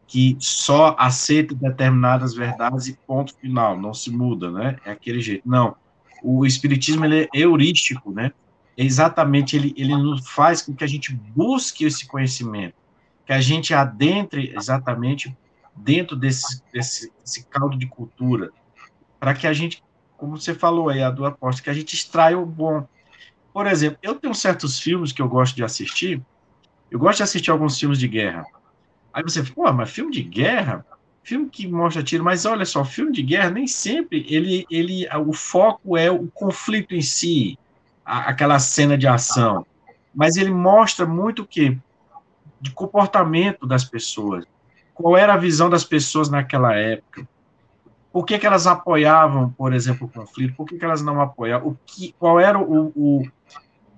que só aceita determinadas verdades e ponto final, não se muda, né? É aquele jeito. Não. O Espiritismo, ele é heurístico, né? Exatamente ele, ele nos faz com que a gente busque esse conhecimento, que a gente adentre exatamente dentro desse, desse, desse caldo de cultura, para que a gente, como você falou aí, a do aposta, que a gente extraia o bom. Por exemplo, eu tenho certos filmes que eu gosto de assistir, eu gosto de assistir alguns filmes de guerra. Aí você fala, pô, mas filme de guerra? Filme que mostra tiro, mas olha só, filme de guerra nem sempre ele, ele, o foco é o conflito em si, aquela cena de ação, mas ele mostra muito o que de comportamento das pessoas. Qual era a visão das pessoas naquela época? Por que, que elas apoiavam, por exemplo, o conflito? Por que, que elas não apoiavam? O que, qual era o, o,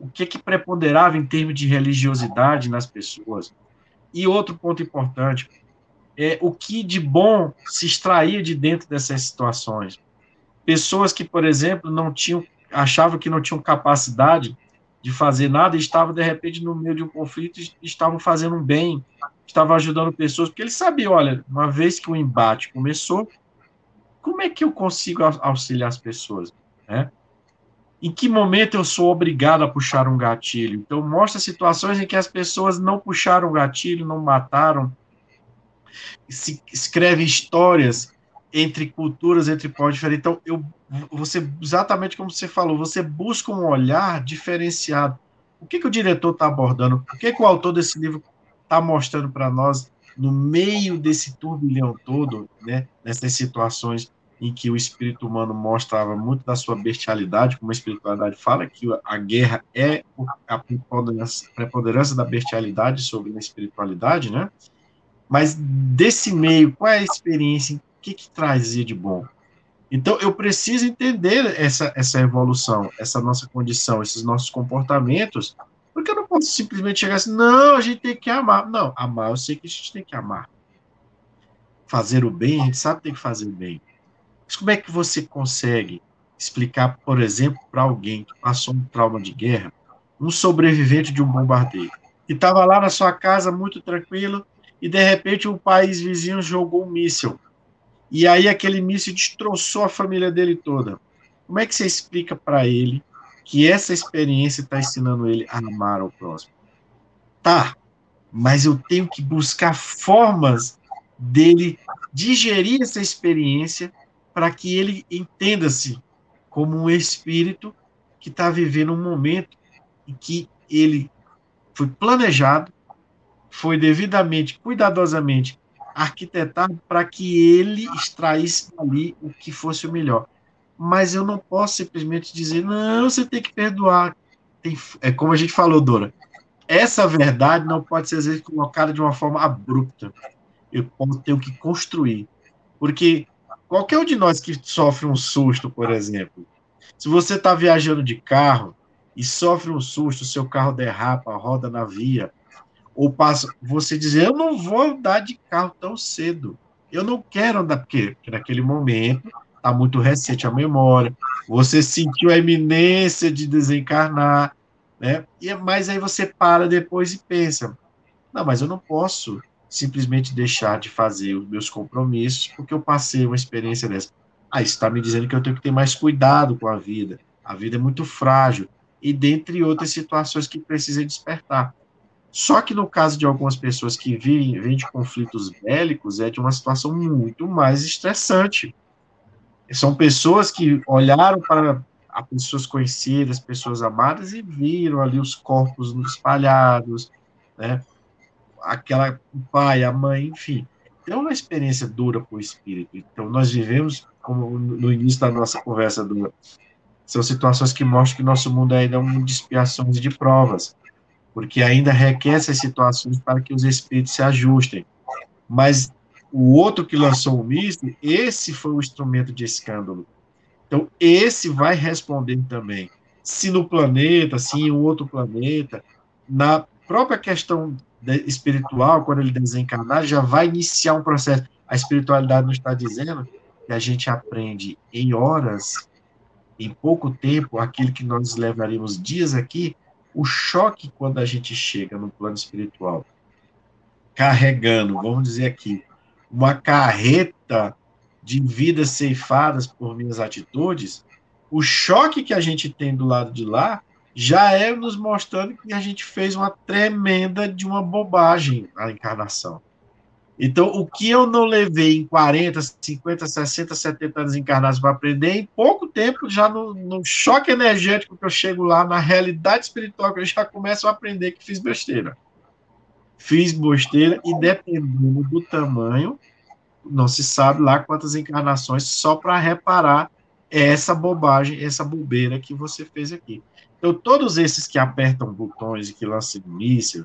o que, que preponderava em termos de religiosidade nas pessoas? E outro ponto importante é o que de bom se extraía de dentro dessas situações. Pessoas que, por exemplo, não tinham achavam que não tinham capacidade de fazer nada e estavam, de repente, no meio de um conflito estavam fazendo um bem, estavam ajudando pessoas, porque eles sabiam, olha, uma vez que o embate começou, como é que eu consigo auxiliar as pessoas? Né? Em que momento eu sou obrigado a puxar um gatilho? Então, mostra situações em que as pessoas não puxaram o gatilho, não mataram, se escreve histórias entre culturas, entre povos diferentes. Então, eu, você, exatamente como você falou, você busca um olhar diferenciado. O que, que o diretor está abordando? O que, que o autor desse livro está mostrando para nós no meio desse turbilhão todo, né, nessas situações em que o espírito humano mostrava muito da sua bestialidade, como a espiritualidade fala, que a guerra é a preponderância da bestialidade sobre a espiritualidade, né? Mas desse meio, qual é a experiência que, que trazia de bom? Então, eu preciso entender essa, essa evolução, essa nossa condição, esses nossos comportamentos, porque eu não posso simplesmente chegar assim, não, a gente tem que amar. Não, amar, eu sei que a gente tem que amar. fazer o bem, a gente sabe que tem que fazer o bem. Mas como é que você consegue explicar, por exemplo, para alguém que passou um trauma de guerra, um sobrevivente de um bombardeio, que estava lá na sua casa muito tranquilo e de repente um país vizinho jogou um míssil. E aí aquele míssil destroçou a família dele toda. Como é que você explica para ele que essa experiência está ensinando ele a amar o próximo? Tá, mas eu tenho que buscar formas dele digerir essa experiência para que ele entenda-se como um espírito que está vivendo um momento em que ele foi planejado, foi devidamente, cuidadosamente arquitetado para que ele extraísse ali o que fosse o melhor. Mas eu não posso simplesmente dizer, não, você tem que perdoar. Tem, é como a gente falou, Dora. Essa verdade não pode ser às vezes colocada de uma forma abrupta. Eu tenho que construir. Porque qualquer um de nós que sofre um susto, por exemplo, se você está viajando de carro e sofre um susto, seu carro derrapa, roda na via, ou passa, você dizer, eu não vou andar de carro tão cedo. Eu não quero andar, porque, porque naquele momento está muito recente a memória, você sentiu a iminência de desencarnar, né? E, mas aí você para depois e pensa, não, mas eu não posso simplesmente deixar de fazer os meus compromissos porque eu passei uma experiência dessa. Ah, isso está me dizendo que eu tenho que ter mais cuidado com a vida. A vida é muito frágil. E dentre outras situações que precisa despertar. Só que no caso de algumas pessoas que vêm de conflitos bélicos, é de uma situação muito mais estressante. São pessoas que olharam para as pessoas conhecidas, pessoas amadas, e viram ali os corpos espalhados, né? Aquela o pai, a mãe, enfim. É uma experiência dura para o espírito. Então, nós vivemos, como no início da nossa conversa, do, são situações que mostram que nosso mundo ainda é um mundo de expiações e de provas porque ainda requer essas situações para que os espíritos se ajustem. Mas o outro que lançou o míssil, esse foi o instrumento de escândalo. Então, esse vai responder também. Se no planeta, se em outro planeta, na própria questão espiritual, quando ele desencarnar, já vai iniciar um processo. A espiritualidade nos está dizendo que a gente aprende em horas, em pouco tempo, aquilo que nós levaríamos dias aqui, o choque quando a gente chega no plano espiritual, carregando, vamos dizer aqui, uma carreta de vidas ceifadas por minhas atitudes, o choque que a gente tem do lado de lá já é nos mostrando que a gente fez uma tremenda de uma bobagem na encarnação. Então, o que eu não levei em 40, 50, 60, 70 anos encarnados para aprender, em pouco tempo, já no, no, choque energético que eu chego lá, na realidade espiritual, que eu já começo a aprender que fiz besteira. Fiz besteira e dependendo do tamanho, não se sabe lá quantas encarnações, só para reparar essa bobagem, essa bobeira que você fez aqui. Então, todos esses que apertam botões e que lançam míssil,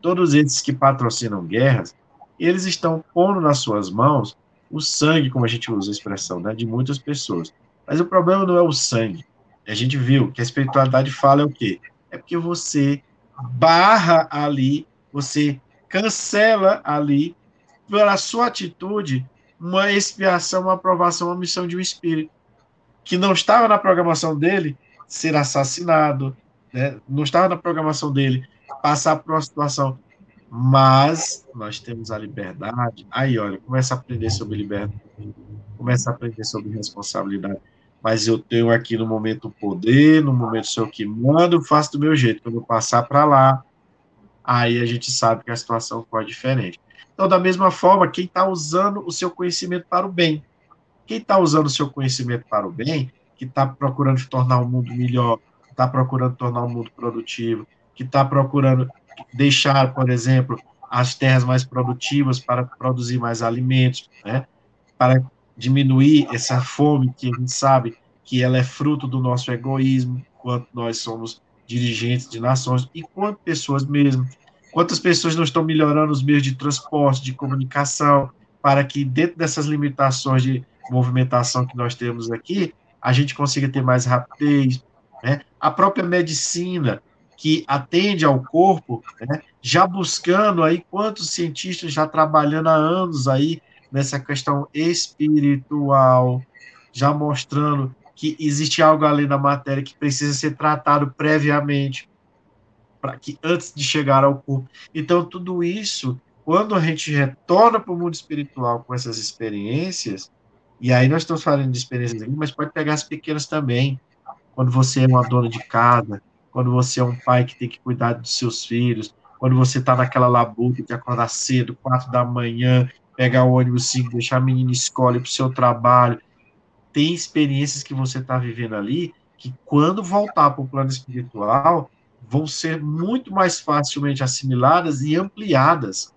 todos esses que patrocinam guerras, eles estão pondo nas suas mãos o sangue, como a gente usa a expressão, né, de muitas pessoas. Mas o problema não é o sangue. A gente viu que a espiritualidade fala é o quê? É porque você barra ali, você cancela ali, pela sua atitude, uma expiação, uma aprovação, uma missão de um espírito que não estava na programação dele ser assassinado, né? não estava na programação dele passar por uma situação mas nós temos a liberdade. Aí, olha, começa a aprender sobre liberdade, começa a aprender sobre responsabilidade. Mas eu tenho aqui no momento o poder, no momento sou eu que mando, faço do meu jeito. Quando eu passar para lá, aí a gente sabe que a situação pode diferente. Então, da mesma forma, quem está usando o seu conhecimento para o bem, quem está usando o seu conhecimento para o bem, que está procurando tornar o mundo melhor, está procurando tornar o mundo produtivo, que está procurando deixar, por exemplo, as terras mais produtivas para produzir mais alimentos, né? para diminuir essa fome que a gente sabe que ela é fruto do nosso egoísmo, quanto nós somos dirigentes de nações e quanto pessoas mesmo, quantas pessoas não estão melhorando os meios de transporte, de comunicação, para que dentro dessas limitações de movimentação que nós temos aqui, a gente consiga ter mais rapidez, né? A própria medicina, que atende ao corpo, né, já buscando aí quantos cientistas já trabalhando há anos aí nessa questão espiritual, já mostrando que existe algo além da matéria que precisa ser tratado previamente, para que antes de chegar ao corpo. Então, tudo isso, quando a gente retorna para o mundo espiritual com essas experiências, e aí nós estamos falando de experiências mas pode pegar as pequenas também. Quando você é uma dona de casa, quando você é um pai que tem que cuidar dos seus filhos, quando você está naquela labuta de acordar cedo, quatro da manhã, pegar o ônibus cinco, deixar a menina escola para o seu trabalho. Tem experiências que você está vivendo ali que, quando voltar para o plano espiritual, vão ser muito mais facilmente assimiladas e ampliadas.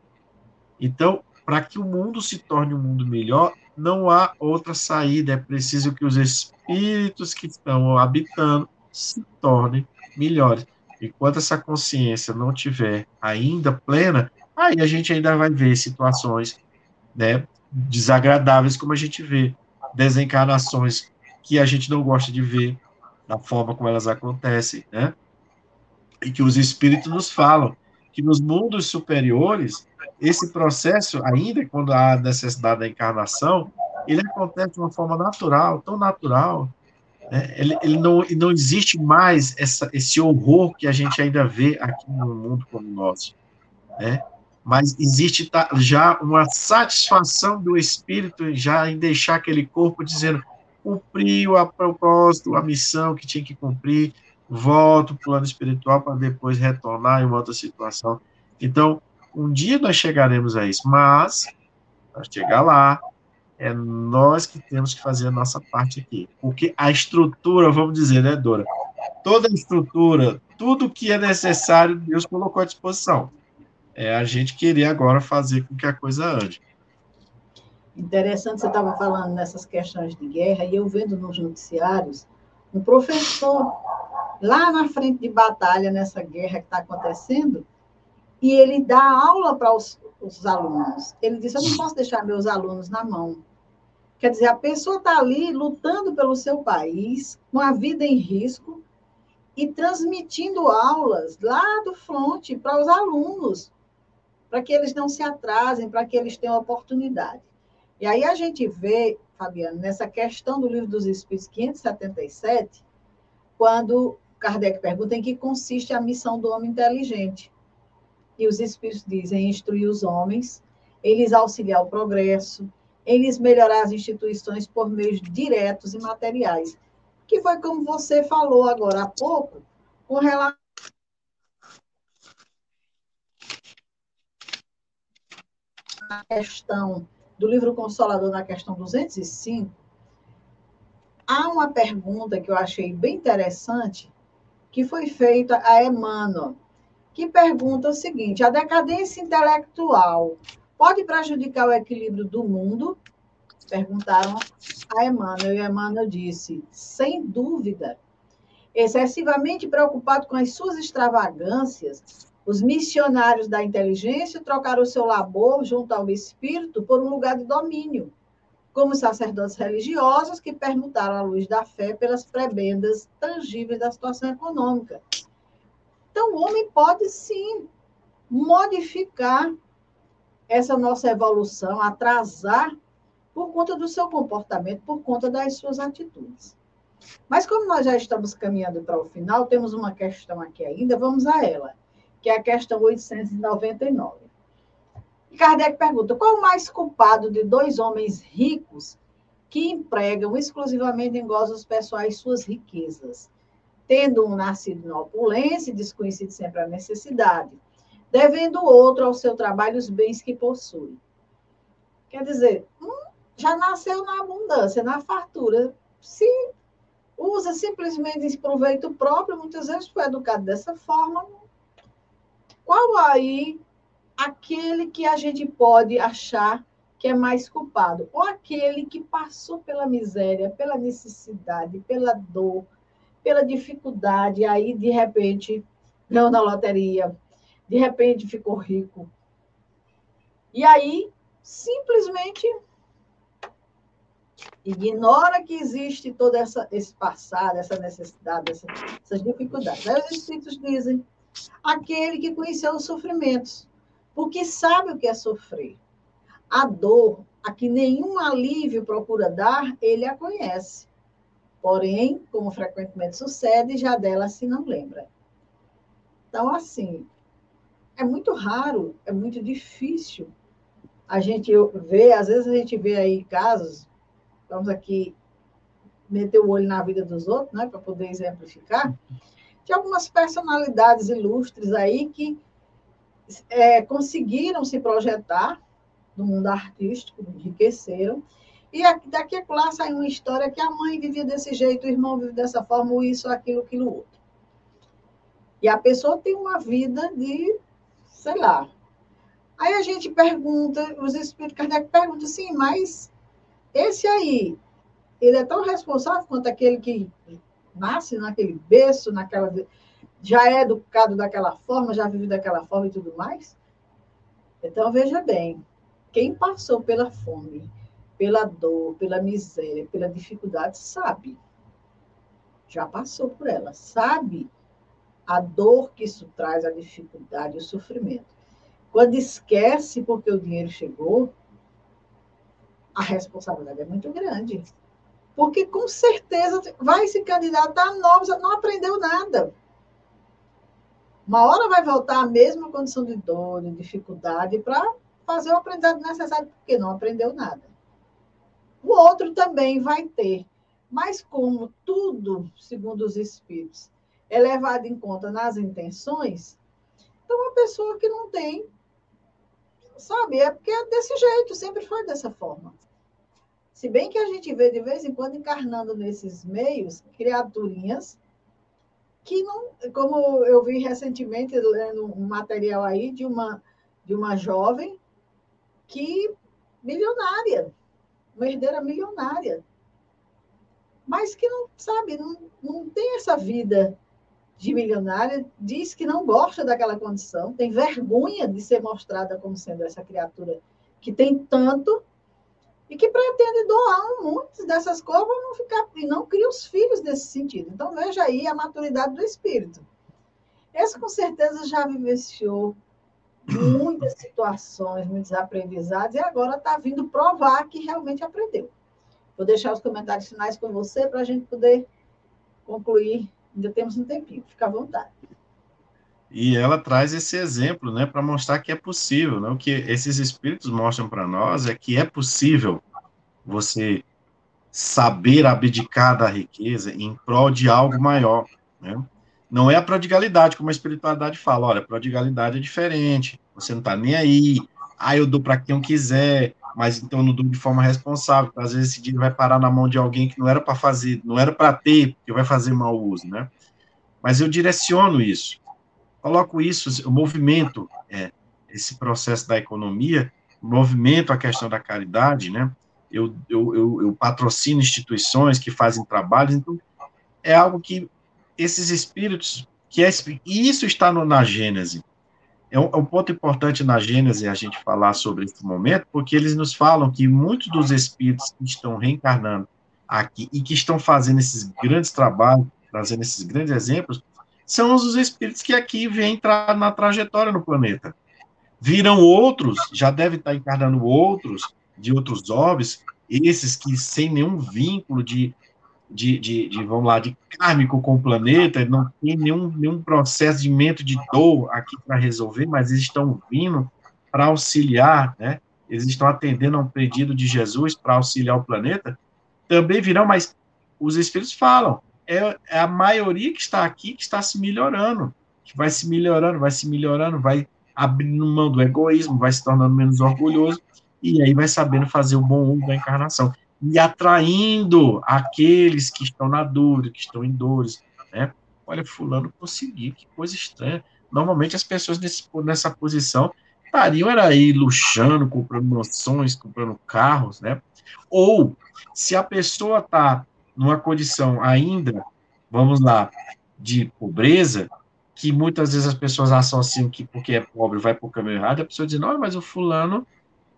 Então, para que o mundo se torne um mundo melhor, não há outra saída. É preciso que os espíritos que estão habitando se tornem melhores. Enquanto essa consciência não tiver ainda plena, aí a gente ainda vai ver situações né, desagradáveis, como a gente vê, desencarnações que a gente não gosta de ver, da forma como elas acontecem, né? E que os espíritos nos falam que nos mundos superiores, esse processo, ainda quando há necessidade da encarnação, ele acontece de uma forma natural, tão natural? Ele, ele não, não existe mais essa, esse horror que a gente ainda vê aqui no mundo como o nosso, né? mas existe já uma satisfação do espírito já em deixar aquele corpo dizendo cumpriu a propósito, a missão que tinha que cumprir, volto para o plano espiritual para depois retornar em uma outra situação. Então, um dia nós chegaremos a isso, mas para chegar lá, é nós que temos que fazer a nossa parte aqui. Porque a estrutura, vamos dizer, né, Dora? Toda a estrutura, tudo que é necessário, Deus colocou à disposição. É a gente querer agora fazer com que a coisa ande. Interessante, você estava falando nessas questões de guerra, e eu vendo nos noticiários um professor lá na frente de batalha, nessa guerra que está acontecendo, e ele dá aula para os, os alunos. Ele disse: Eu não posso deixar meus alunos na mão. Quer dizer, a pessoa está ali lutando pelo seu país, com a vida em risco, e transmitindo aulas lá do fronte para os alunos, para que eles não se atrasem, para que eles tenham oportunidade. E aí a gente vê, Fabiano, nessa questão do Livro dos Espíritos 577, quando Kardec pergunta em que consiste a missão do homem inteligente. E os Espíritos dizem instruir os homens, eles auxiliar o progresso, eles melhorar as instituições por meios diretos e materiais. Que foi como você falou agora há pouco, com relação à questão do livro Consolador, na questão 205, há uma pergunta que eu achei bem interessante, que foi feita a Emmanuel, que pergunta o seguinte: a decadência intelectual pode prejudicar o equilíbrio do mundo? Perguntaram a Emmanuel, e Emmanuel disse: sem dúvida. Excessivamente preocupado com as suas extravagâncias, os missionários da inteligência trocaram o seu labor junto ao espírito por um lugar de domínio, como sacerdotes religiosos que permutaram a luz da fé pelas prebendas tangíveis da situação econômica. Então, o homem pode sim modificar essa nossa evolução, atrasar por conta do seu comportamento, por conta das suas atitudes. Mas como nós já estamos caminhando para o final, temos uma questão aqui ainda, vamos a ela, que é a questão 899. E Kardec pergunta: qual o mais culpado de dois homens ricos que empregam exclusivamente em gozos pessoais suas riquezas, tendo um nascido na opulência desconhecido sempre a necessidade, devendo o outro ao seu trabalho os bens que possui. Quer dizer, um já nasceu na abundância, na fartura. Se usa simplesmente esse proveito próprio, muitas vezes foi educado dessa forma. Qual aí aquele que a gente pode achar que é mais culpado? Ou aquele que passou pela miséria, pela necessidade, pela dor, pela dificuldade, aí, de repente, ganhou na loteria, de repente ficou rico. E aí, simplesmente ignora que existe todo essa, esse passado, essa necessidade, essa, essas dificuldades. Aí os Espíritos dizem: aquele que conheceu os sofrimentos, porque sabe o que é sofrer. A dor, a que nenhum alívio procura dar, ele a conhece. Porém, como frequentemente sucede, já dela se não lembra. Então, assim, é muito raro, é muito difícil a gente ver, às vezes a gente vê aí casos, vamos aqui meter o olho na vida dos outros, né, para poder exemplificar, de algumas personalidades ilustres aí que é, conseguiram se projetar no mundo artístico, enriqueceram, e daqui a lá sai uma história que a mãe vivia desse jeito, o irmão vive dessa forma, ou isso, aquilo, aquilo outro. E a pessoa tem uma vida de, sei lá. Aí a gente pergunta, os espíritos Kardec perguntam assim, mas esse aí, ele é tão responsável quanto aquele que nasce naquele berço, naquela já é educado daquela forma, já vive daquela forma e tudo mais? Então, veja bem, quem passou pela fome, pela dor, pela miséria, pela dificuldade, sabe. Já passou por ela, sabe a dor que isso traz, a dificuldade, o sofrimento. Quando esquece porque o dinheiro chegou, a responsabilidade é muito grande. Porque com certeza vai se candidatar a novos, não aprendeu nada. Uma hora vai voltar à mesma condição de dor, de dificuldade, para fazer o aprendizado necessário, porque não aprendeu nada. O outro também vai ter. Mas como tudo, segundo os espíritos, é levado em conta nas intenções, então uma pessoa que não tem, sabe, é porque é desse jeito, sempre foi dessa forma. Se bem que a gente vê de vez em quando encarnando nesses meios criaturinhas que não, como eu vi recentemente lendo um material aí de uma de uma jovem que milionária, uma herdeira milionária, mas que não sabe, não, não tem essa vida de milionária, diz que não gosta daquela condição, tem vergonha de ser mostrada como sendo essa criatura que tem tanto e que pretende doar muitas dessas coisas não ficar e não cria os filhos nesse sentido. Então veja aí a maturidade do espírito. Esse com certeza já vivenciou muitas situações, muitos aprendizados, e agora está vindo provar que realmente aprendeu. Vou deixar os comentários finais com você para a gente poder concluir. Ainda temos um tempinho, fica à vontade. E ela traz esse exemplo, né, para mostrar que é possível, né? O que esses espíritos mostram para nós é que é possível você saber abdicar da riqueza em prol de algo maior, né? Não é a prodigalidade, como a espiritualidade fala. Olha, prodigalidade é diferente. Você não está nem aí. Ah, eu dou para quem eu quiser, mas então eu não dou de forma responsável. Às vezes esse dinheiro vai parar na mão de alguém que não era para fazer, não era para ter, que vai fazer mau uso, né? Mas eu direciono isso. Coloco isso, o movimento, é, esse processo da economia, movimento a questão da caridade, né? Eu, eu, eu, eu patrocino instituições que fazem trabalhos, então é algo que esses espíritos, que é, e isso está no, na Gênese. É um, é um, ponto importante na Gênese a gente falar sobre esse momento, porque eles nos falam que muitos dos espíritos que estão reencarnando aqui e que estão fazendo esses grandes trabalhos, trazendo esses grandes exemplos, são os espíritos que aqui vêm entrar na trajetória no planeta. Viram outros, já devem estar encarnando outros, de outros orbes, esses que sem nenhum vínculo de de, de, de, vamos lá, de kármico com o planeta, não tem nenhum, nenhum procedimento de dor aqui para resolver, mas eles estão vindo para auxiliar, né? Eles estão atendendo a um pedido de Jesus para auxiliar o planeta, também virão, mas os espíritos falam, é, é a maioria que está aqui que está se melhorando, que vai se melhorando, vai se melhorando, vai abrindo mão do egoísmo, vai se tornando menos orgulhoso, e aí vai sabendo fazer o bom uso da encarnação e atraindo aqueles que estão na dúvida, que estão em dores, né? Olha, fulano consegui, que coisa estranha. Normalmente as pessoas nesse, nessa posição estariam era aí luxando, comprando mansões, comprando carros, né? Ou se a pessoa está numa condição ainda, vamos lá, de pobreza, que muitas vezes as pessoas associam que porque é pobre vai para o caminho errado, a pessoa diz, não, mas o fulano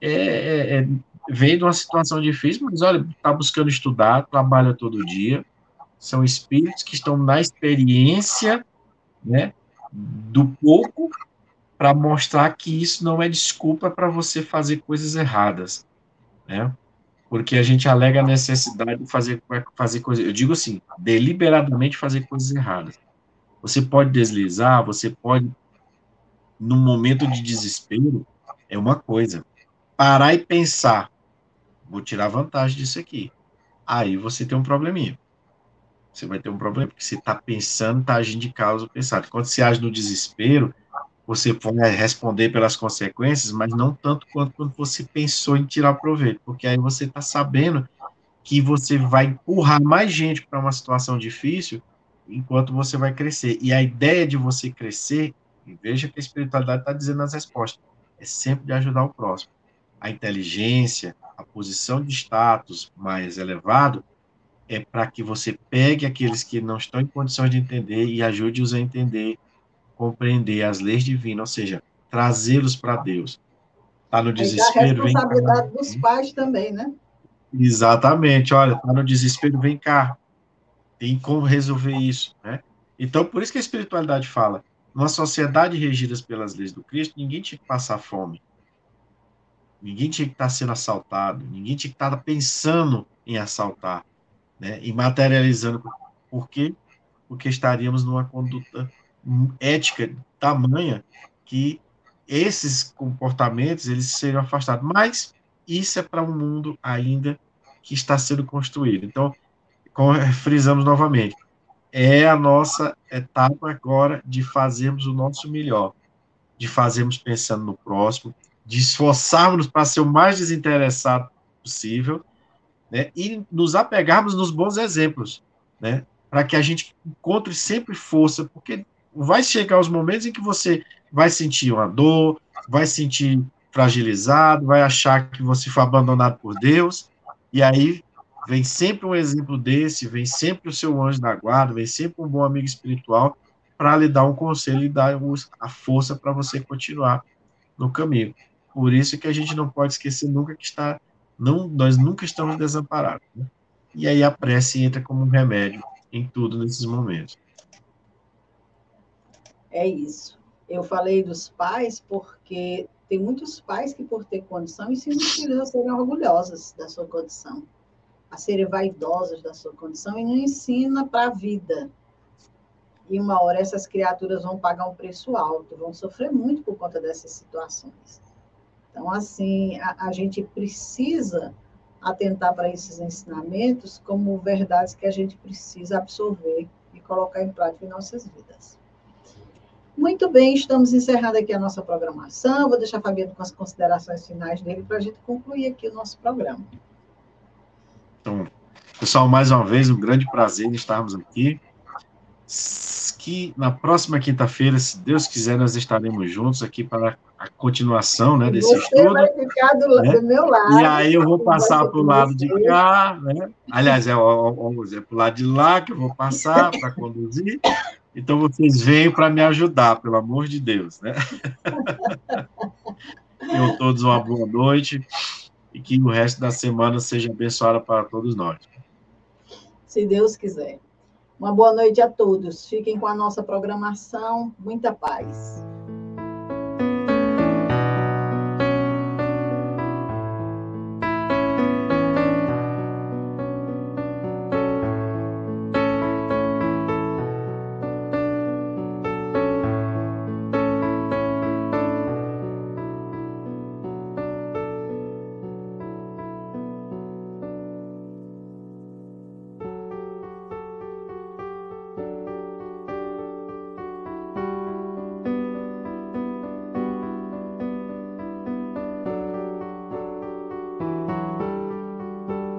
é, é, é veio de uma situação difícil, mas olha, está buscando estudar, trabalha todo dia. São espíritos que estão na experiência né, do pouco para mostrar que isso não é desculpa para você fazer coisas erradas. né? Porque a gente alega a necessidade de fazer, fazer coisas, eu digo assim, deliberadamente fazer coisas erradas. Você pode deslizar, você pode, num momento de desespero, é uma coisa. Parar e pensar, vou tirar vantagem disso aqui. Aí você tem um probleminha. Você vai ter um problema, porque você está pensando, está agindo de causa pensado. Quando você age no desespero, você vai responder pelas consequências, mas não tanto quanto quando você pensou em tirar proveito, porque aí você está sabendo que você vai empurrar mais gente para uma situação difícil enquanto você vai crescer. E a ideia de você crescer, veja que a espiritualidade está dizendo nas respostas, é sempre de ajudar o próximo. A inteligência, a posição de status mais elevado, é para que você pegue aqueles que não estão em condições de entender e ajude-os a entender, compreender as leis divinas, ou seja, trazê-los para Deus. Está no desespero, vem cá. A responsabilidade dos pais também, né? Exatamente. Olha, está no desespero, vem cá. Tem como resolver isso, né? Então, por isso que a espiritualidade fala, numa sociedade regida pelas leis do Cristo, ninguém tinha que passar fome. Ninguém tinha que estar sendo assaltado, ninguém tinha que estar pensando em assaltar né, e materializando. Por quê? Porque estaríamos numa conduta ética tamanha que esses comportamentos eles seriam afastados. Mas isso é para um mundo ainda que está sendo construído. Então, frisamos novamente, é a nossa etapa agora de fazermos o nosso melhor, de fazermos pensando no próximo, de esforçarmos para ser o mais desinteressado possível né, e nos apegarmos nos bons exemplos, né, para que a gente encontre sempre força, porque vai chegar os momentos em que você vai sentir uma dor, vai sentir fragilizado, vai achar que você foi abandonado por Deus, e aí vem sempre um exemplo desse, vem sempre o seu anjo da guarda, vem sempre um bom amigo espiritual para lhe dar um conselho e dar a força para você continuar no caminho. Por isso que a gente não pode esquecer nunca que está não, nós nunca estamos desamparados. Né? E aí a prece entra como um remédio em tudo nesses momentos. É isso. Eu falei dos pais porque tem muitos pais que, por ter condição, ensinam os filhos a serem orgulhosos da sua condição, a serem vaidosos da sua condição e não ensina para a vida. E uma hora essas criaturas vão pagar um preço alto, vão sofrer muito por conta dessas situações. Então, assim, a, a gente precisa atentar para esses ensinamentos como verdades que a gente precisa absorver e colocar em prática em nossas vidas. Muito bem, estamos encerrando aqui a nossa programação. Vou deixar Fabiano com as considerações finais dele para a gente concluir aqui o nosso programa. Então, pessoal, mais uma vez, um grande prazer estarmos aqui. Que na próxima quinta-feira, se Deus quiser, nós estaremos juntos aqui para a continuação né, desse Você estudo. vai ficar do, né? do, meu lado. E aí eu vou passar para o lado de cá, né? Aliás, é, é, para o lado de lá que eu vou passar para conduzir. Então vocês venham para me ajudar, pelo amor de Deus, né? <laughs> Tenham todos uma boa noite e que o resto da semana seja abençoado para todos nós. Se Deus quiser. Uma boa noite a todos. Fiquem com a nossa programação. Muita paz.